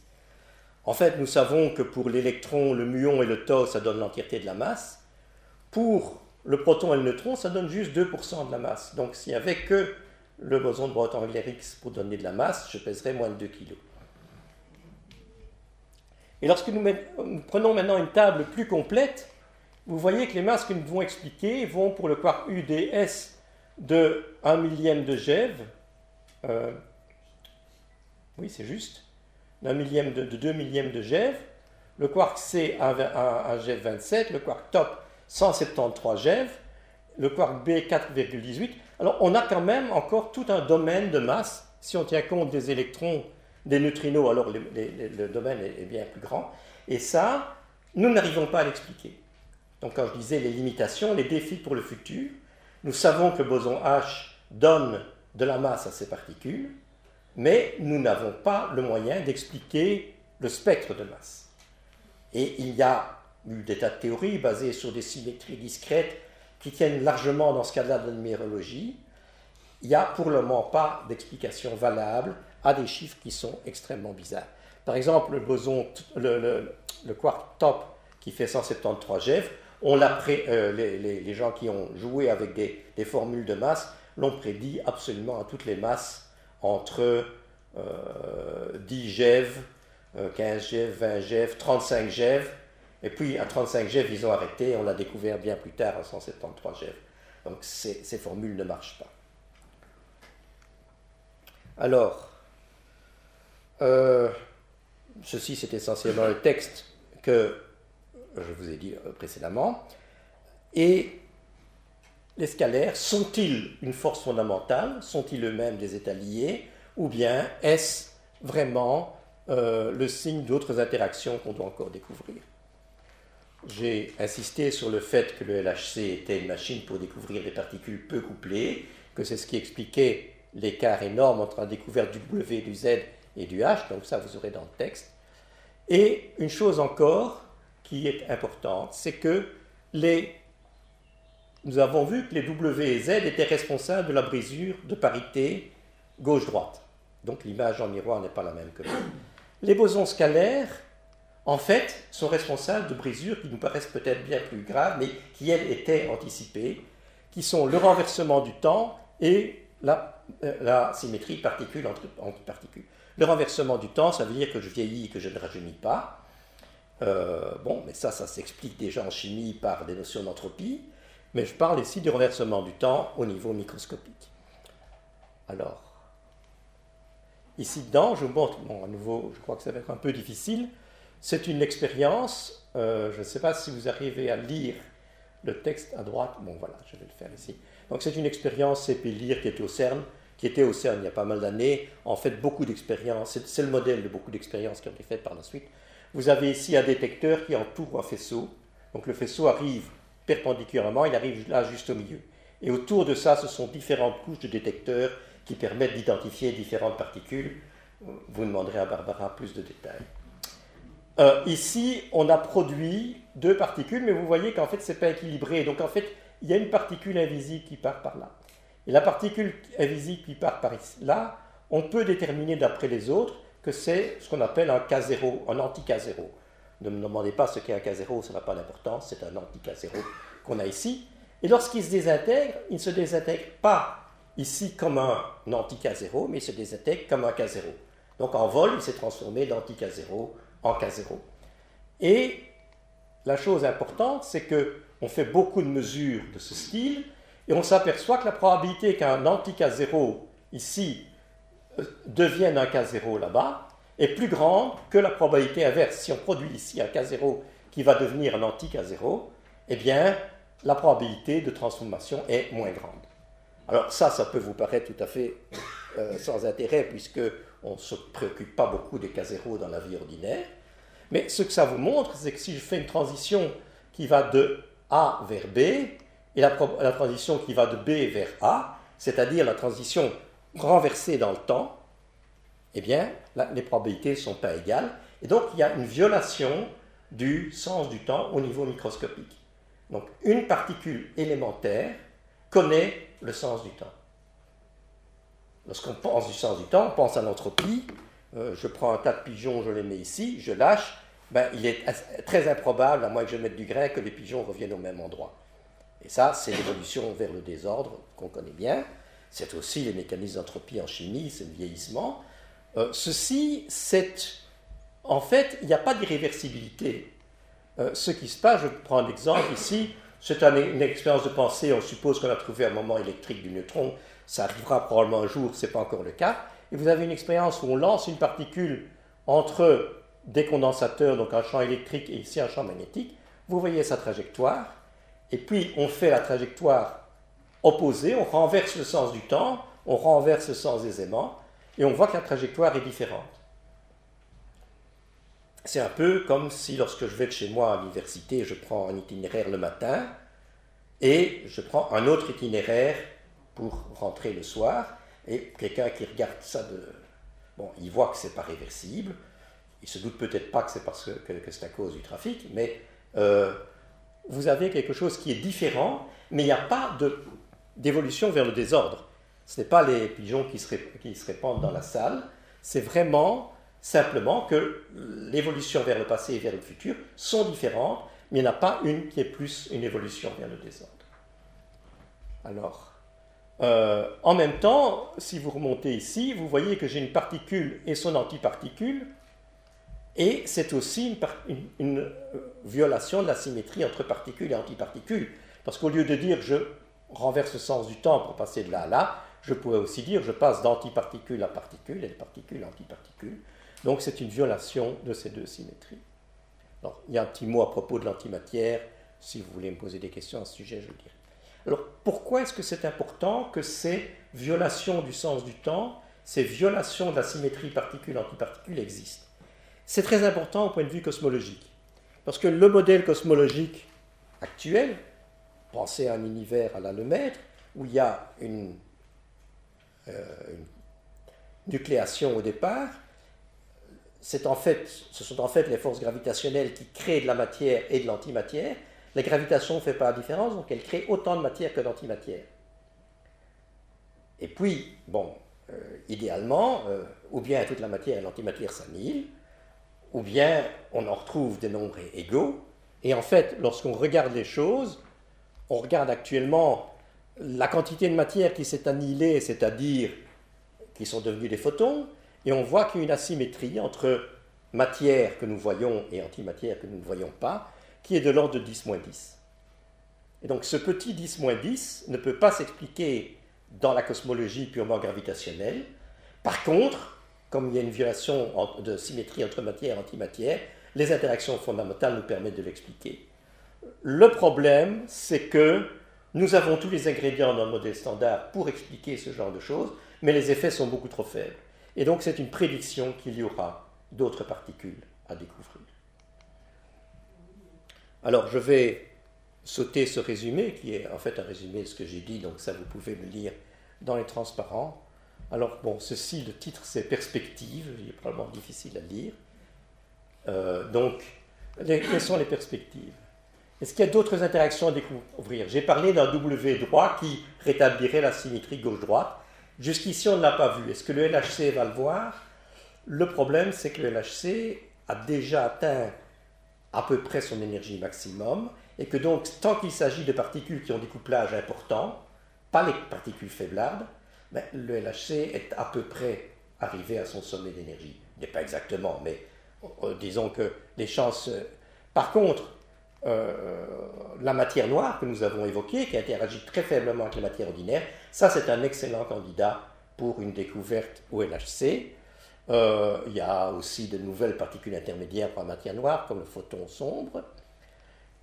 En fait, nous savons que pour l'électron, le muon et le tau, ça donne l'entièreté de la masse. Pour le proton et le neutron, ça donne juste 2% de la masse. Donc s'il n'y avait que le boson de Brotengler-Higgs pour donner de la masse, je pèserais moins de 2 kg. Et lorsque nous, prenons maintenant une table plus complète, vous voyez que les masses que nous devons expliquer vont pour le quark UDS de 1 millième de GeV, euh, oui c'est juste, 1 millième de, 2 millièmes de GeV, le quark C à, à, 27, le quark top 173 GeV, le quark B 4,18. Alors on a quand même encore tout un domaine de masse. Si on tient compte des électrons, des neutrinos, alors le domaine est, bien plus grand. Et ça, nous n'arrivons pas à l'expliquer. Donc quand je disais les limitations, les défis pour le futur, nous savons que le boson H donne de la masse à ces particules, mais nous n'avons pas le moyen d'expliquer le spectre de masse. Et il y a eu des tas de théories basées sur des symétries discrètes qui tiennent largement dans ce cas-là de la numérologie. Il n'y a pour le moment pas d'explication valable à des chiffres qui sont extrêmement bizarres. Par exemple, le boson, le, quark top qui fait 173 GeV, on euh, les, gens qui ont joué avec des, formules de masse l'ont prédit absolument à toutes les masses entre 10 GeV, 15 GeV, 20 GeV, 35 GeV. Et puis à 35 GeV, ils ont arrêté. On l'a découvert bien plus tard à 173 GeV. Donc ces, formules ne marchent pas. Alors, euh, ceci c'est essentiellement le texte que je vous ai dit euh, précédemment. Et les scalaires sont-ils une force fondamentale? Sont-ils eux-mêmes des états liés? Ou bien est-ce vraiment euh, le signe d'autres interactions qu'on doit encore découvrir? J'ai insisté sur le fait que le LHC était une machine pour découvrir des particules peu couplées, que c'est ce qui expliquait l'écart énorme entre la découverte du W, du Z et du H, donc ça vous aurez dans le texte. Et une chose encore qui est importante, c'est que les nous avons vu que les W et Z étaient responsables de la brisure de parité gauche-droite. Donc l'image en miroir n'est pas la même que Les bosons scalaires, en fait, sont responsables de brisures qui nous paraissent peut-être bien plus graves, mais qui, elles, étaient anticipées, qui sont le renversement du temps et la, euh, symétrie particule entre, entre. Le renversement du temps, ça veut dire que je vieillis et que je ne rajeunis pas. Euh, bon, mais ça, ça s'explique déjà en chimie par des notions d'entropie mais je parle ici du renversement du temps au niveau microscopique. Alors, ici dedans, je vous montre, bon, à nouveau, je crois que ça va être un peu difficile, c'est une expérience, euh, je ne sais pas si vous arrivez à lire le texte à droite, bon voilà, je vais le faire ici. Donc c'est une expérience CP-LIR qui était au CERN, qui était au CERN il y a pas mal d'années, en fait beaucoup d'expériences, c'est le modèle de beaucoup d'expériences qui ont été faites par la suite. Vous avez ici un détecteur qui entoure un faisceau, donc le faisceau arrive perpendiculairement, il arrive là juste au milieu. Et autour de ça, ce sont différentes couches de détecteurs qui permettent d'identifier différentes particules. Vous demanderez à Barbara plus de détails. Euh, ici, on a produit deux particules, mais vous voyez qu'en fait, ce n'est pas équilibré. Donc en fait, il y a une particule invisible qui part par là. Et la particule invisible qui part par là, on peut déterminer d'après les autres que c'est ce qu'on appelle un K0, un anti-K0. Ne me demandez pas ce qu'est un K0, ça n'a pas d'importance, c'est un anti-K0 qu'on a ici. Et lorsqu'il se désintègre, il ne se désintègre pas ici comme un anti-K0, mais il se désintègre comme un K0. Donc en vol, il s'est transformé d'anti-K0 en K0. Et la chose importante, c'est qu'on fait beaucoup de mesures de ce style, et on s'aperçoit que la probabilité qu'un anti-K0 ici euh, devienne un K0 là-bas est plus grande que la probabilité inverse. Si on produit ici un K0 qui va devenir un anti-K0, eh bien, la probabilité de transformation est moins grande. Alors ça, ça peut vous paraître tout à fait euh, sans intérêt, puisque on ne se préoccupe pas beaucoup des K0 dans la vie ordinaire. Mais ce que ça vous montre, c'est que si je fais une transition qui va de A vers B, et la, transition qui va de B vers A, c'est-à-dire la transition renversée dans le temps, eh bien, les probabilités ne sont pas égales. Et donc, il y a une violation du sens du temps au niveau microscopique. Donc, une particule élémentaire connaît le sens du temps. Lorsqu'on pense du sens du temps, on pense à l'entropie. Euh, je prends un tas de pigeons, je les mets ici, je lâche. Ben, il est très improbable, à moins que je mette du grain, que les pigeons reviennent au même endroit. Et ça, c'est l'évolution vers le désordre qu'on connaît bien. C'est aussi les mécanismes d'entropie en chimie, c'est le vieillissement. Euh, ceci, c'est. En fait, il n'y a pas d'irréversibilité. Euh, ce qui se passe, je prends un exemple ici, c'est une expérience de pensée, on suppose qu'on a trouvé un moment électrique du neutron, ça arrivera probablement un jour, ce n'est pas encore le cas. Et vous avez une expérience où on lance une particule entre des condensateurs, donc un champ électrique et ici un champ magnétique. Vous voyez sa trajectoire, et puis on fait la trajectoire opposée, on renverse le sens du temps, on renverse le sens des aimants, et on voit que la trajectoire est différente. C'est un peu comme si lorsque je vais de chez moi à l'université, je prends un itinéraire le matin et je prends un autre itinéraire pour rentrer le soir, et quelqu'un qui regarde ça de... Bon, il voit que c'est pas réversible, il se doute peut-être pas que c'est parce que, c'est à cause du trafic, mais euh, vous avez quelque chose qui est différent, mais il n'y a pas d'évolution vers le désordre. Ce n'est pas les pigeons qui se, qui se répandent dans la salle, c'est vraiment simplement que l'évolution vers le passé et vers le futur sont différentes, mais il n'y en a pas une qui est plus une évolution vers le désordre. Alors, euh, en même temps, si vous remontez ici, vous voyez que j'ai une particule et son antiparticule, et c'est aussi une, euh, violation de la symétrie entre particules et antiparticules. Parce qu'au lieu de dire je renverse le sens du temps pour passer de là à là, je pourrais aussi dire je passe d'antiparticule à particule et de particule à antiparticule. Donc c'est une violation de ces deux symétries. il y a un petit mot à propos de l'antimatière. Si vous voulez me poser des questions à ce sujet, je le dirai. Alors pourquoi est-ce que c'est important que ces violations du sens du temps, ces violations de la symétrie particule-antiparticule existent? C'est très important au point de vue cosmologique. Parce que le modèle cosmologique actuel, pensez à un univers à la Lemaitre, où il y a une, euh, nucléation au départ, ce sont en fait les forces gravitationnelles qui créent de la matière et de l'antimatière, la gravitation ne fait pas la différence, donc elle crée autant de matière que d'antimatière. Et puis, bon, euh, idéalement, euh, ou bien toute la matière et l'antimatière s'annihilent, ou bien on en retrouve des nombres égaux. Et en fait, lorsqu'on regarde les choses, on regarde actuellement la quantité de matière qui s'est annihilée, c'est-à-dire qui sont devenus des photons, et on voit qu'il y a une asymétrie entre matière que nous voyons et antimatière que nous ne voyons pas, qui est de l'ordre de 10 10. Et donc ce petit 10 10 ne peut pas s'expliquer dans la cosmologie purement gravitationnelle. Par contre, comme il y a une violation de symétrie entre matière et antimatière, les interactions fondamentales nous permettent de l'expliquer. Le problème, c'est que nous avons tous les ingrédients dans le modèle standard pour expliquer ce genre de choses, mais les effets sont beaucoup trop faibles. Et donc c'est une prédiction qu'il y aura d'autres particules à découvrir. Alors je vais sauter ce résumé, qui est en fait un résumé de ce que j'ai dit, donc ça vous pouvez le lire dans les transparents. Alors bon, ceci, le titre c'est Perspective, il est probablement difficile à lire. Euh, donc, quelles sont les perspectives? Est-ce qu'il y a d'autres interactions à découvrir? J'ai parlé d'un W droit qui rétablirait la symétrie gauche-droite. Jusqu'ici, on ne l'a pas vu. Est-ce que le LHC va le voir? Le problème, c'est que le LHC a déjà atteint à peu près son énergie maximum, et que donc, tant qu'il s'agit de particules qui ont des couplages importants, pas les particules faiblardes, ben, le LHC est à peu près arrivé à son sommet d'énergie. Il n'est pas exactement, mais euh, disons que les chances. Euh, par contre, euh, la matière noire que nous avons évoquée, qui interagit très faiblement avec la matière ordinaire, ça c'est un excellent candidat pour une découverte au LHC. Il y a aussi de nouvelles particules intermédiaires pour la matière noire, comme le photon sombre.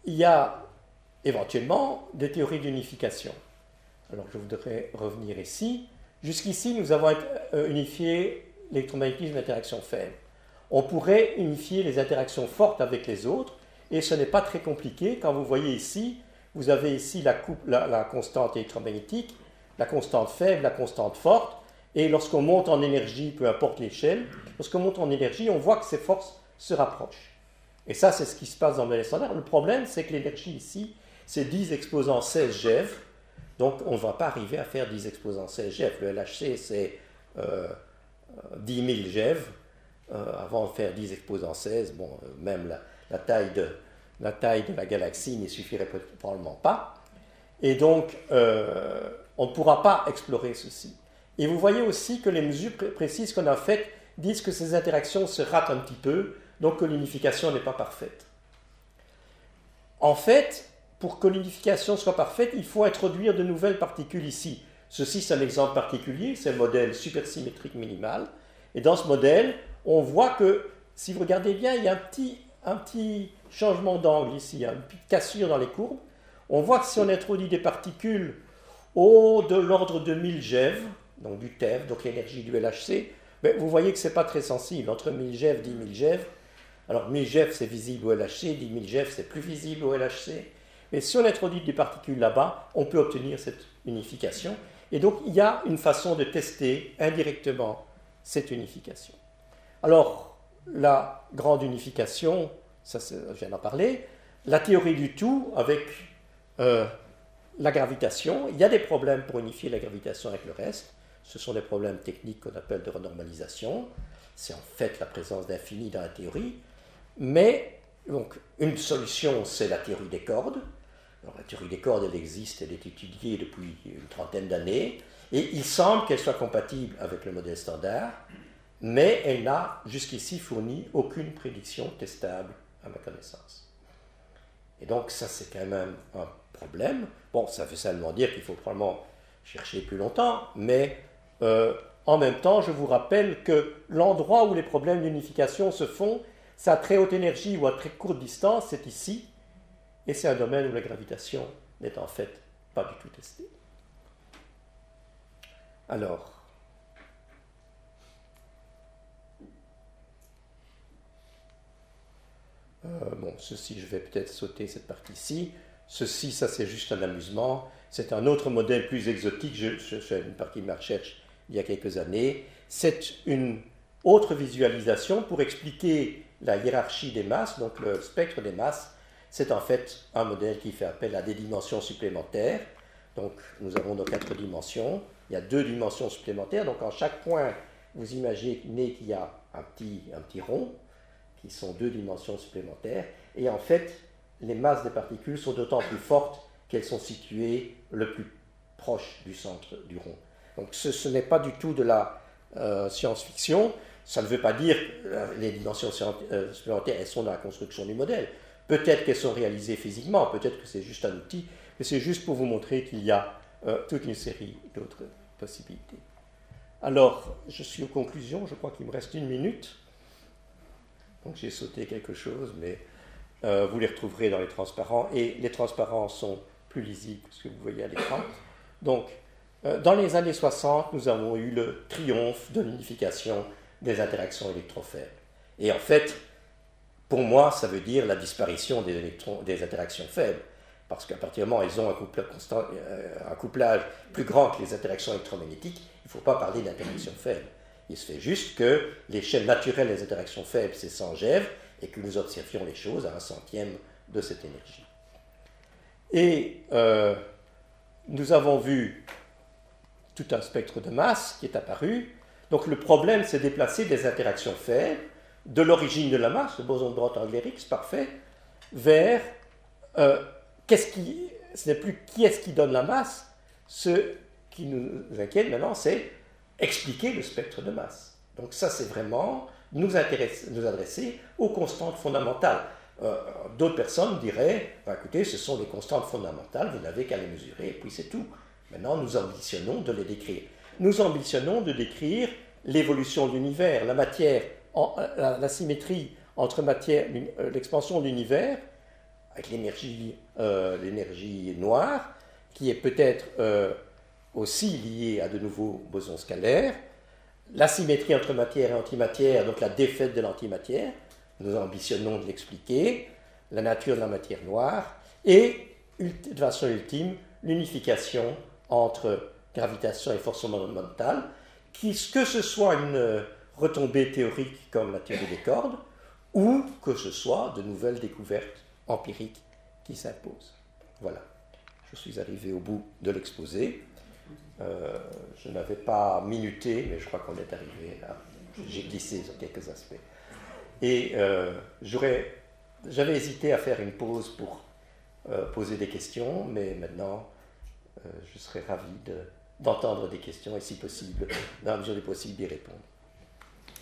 Il y a éventuellement des théories d'unification. Alors je voudrais revenir ici. Jusqu'ici, nous avons euh, unifié l'électromagnétisme d'interaction faible. On pourrait unifier les interactions fortes avec les autres, et ce n'est pas très compliqué. Quand vous voyez ici, vous avez ici la, la constante électromagnétique, la constante faible, la constante forte, et lorsqu'on monte en énergie, peu importe l'échelle, lorsqu'on monte en énergie, on voit que ces forces se rapprochent. Et ça, c'est ce qui se passe dans le standard. Le problème, c'est que l'énergie ici, c'est 10 exposants 16 GeV. Donc, on ne va pas arriver à faire 10 exposants 16 GeV. Le LHC, c'est euh, 10 000 GeV. avant de faire 10 exposants 16, bon, euh, même la, taille de, la taille de la galaxie n'y suffirait probablement pas. Et donc, euh, on ne pourra pas explorer ceci. Et vous voyez aussi que les mesures précises qu'on a faites disent que ces interactions se ratent un petit peu, donc que l'unification n'est pas parfaite. En fait, pour que l'unification soit parfaite, il faut introduire de nouvelles particules ici. Ceci, c'est un exemple particulier, c'est le modèle supersymétrique minimal. Et dans ce modèle, on voit que, si vous regardez bien, il y a un petit, changement d'angle ici, une petite cassure dans les courbes. On voit que si on introduit des particules au de l'ordre de 1000 GeV, donc du TEV, donc l'énergie du LHC, mais vous voyez que ce n'est pas très sensible. Entre 1000 GeV et 10 000 GeV, alors 1000 GeV c'est visible au LHC, 10 000 GeV c'est plus visible au LHC. Mais si on introduit des particules là-bas, on peut obtenir cette unification. Et donc il y a une façon de tester indirectement cette unification. Alors, la grande unification, ça je viens d'en parler, la théorie du tout avec euh, la gravitation. Il y a des problèmes pour unifier la gravitation avec le reste. Ce sont des problèmes techniques qu'on appelle de renormalisation. C'est en fait la présence d'infini dans la théorie. Mais donc, une solution, c'est la théorie des cordes. La théorie des cordes, elle existe, elle est étudiée depuis une trentaine d'années. Et il semble qu'elle soit compatible avec le modèle standard, mais elle n'a jusqu'ici fourni aucune prédiction testable à ma connaissance. Et donc ça, c'est quand même un problème. Bon, ça veut seulement dire qu'il faut probablement chercher plus longtemps, mais euh, en même temps, je vous rappelle que l'endroit où les problèmes d'unification se font, c'est à très haute énergie ou à très courte distance, c'est ici, et c'est un domaine où la gravitation n'est en fait pas du tout testée. Alors, euh, bon, ceci, je vais peut-être sauter cette partie-ci. Ceci, ça c'est juste un amusement. C'est un autre modèle plus exotique. Je, fais une partie de ma recherche il y a quelques années. C'est une autre visualisation pour expliquer la hiérarchie des masses, donc le spectre des masses. C'est en fait un modèle qui fait appel à des dimensions supplémentaires. Donc nous avons nos quatre dimensions il y a deux dimensions supplémentaires. Donc en chaque point, vous imaginez qu'il y a un petit, un petit rond, qui sont deux dimensions supplémentaires. Et en fait, les masses des particules sont d'autant plus fortes qu'elles sont situées le plus proche du centre du rond. Donc ce, n'est pas du tout de la euh, science-fiction. Ça ne veut pas dire que euh, les dimensions euh, supplémentaires, elles sont dans la construction du modèle. Peut-être qu'elles sont réalisées physiquement, peut-être que c'est juste un outil, mais c'est juste pour vous montrer qu'il y a toute une série d'autres possibilités. Alors, je suis aux conclusions, je crois qu'il me reste une minute. Donc j'ai sauté quelque chose, mais euh, vous les retrouverez dans les transparents. Et les transparents sont plus lisibles que ce que vous voyez à l'écran. Donc, euh, dans les années 60, nous avons eu le triomphe de l'unification des interactions électrofaibles. Et en fait, pour moi, ça veut dire la disparition des, interactions faibles parce qu'à partir du moment où elles ont euh, un, couplage plus grand que les interactions électromagnétiques, il ne faut pas parler d'interactions faibles. Il se fait juste que l'échelle naturelle des interactions faibles, c'est 100 GeV, et que nous observions les choses à un centième de cette énergie. Et euh, nous avons vu tout un spectre de masse qui est apparu. Donc le problème, c'est déplacer des interactions faibles de l'origine de la masse, le boson de droite anglais parfait, vers euh, qu'est-ce qui, ce n'est plus qui est-ce qui donne la masse, ce qui nous inquiète maintenant, c'est expliquer le spectre de masse. Donc ça, c'est vraiment nous, nous adresser aux constantes fondamentales. Euh, d'autres personnes diraient, bah, écoutez, ce sont des constantes fondamentales, vous n'avez qu'à les mesurer, et puis c'est tout. Maintenant, nous ambitionnons de les décrire. Nous ambitionnons de décrire l'évolution de l'univers, la matière, euh, la, symétrie entre matière, euh, l'expansion de l'univers avec l'énergie, euh, noire, qui est peut-être aussi liée à de nouveaux bosons scalaires, l'asymétrie entre matière et antimatière, donc la défaite de l'antimatière, nous ambitionnons de l'expliquer, la nature de la matière noire, et, de façon ultime, l'unification entre gravitation et force fondamentale, que ce soit une retombée théorique comme la théorie des cordes, ou que ce soit de nouvelles découvertes empirique qui s'impose. Voilà, je suis arrivé au bout de l'exposé. Euh, je n'avais pas minuté, mais je crois qu'on est arrivé là. J'ai glissé sur quelques aspects. Et euh, j'avais hésité à faire une pause pour euh, poser des questions, mais maintenant, je serais ravi d'entendre des questions et si possible, dans la mesure du possible, d'y répondre.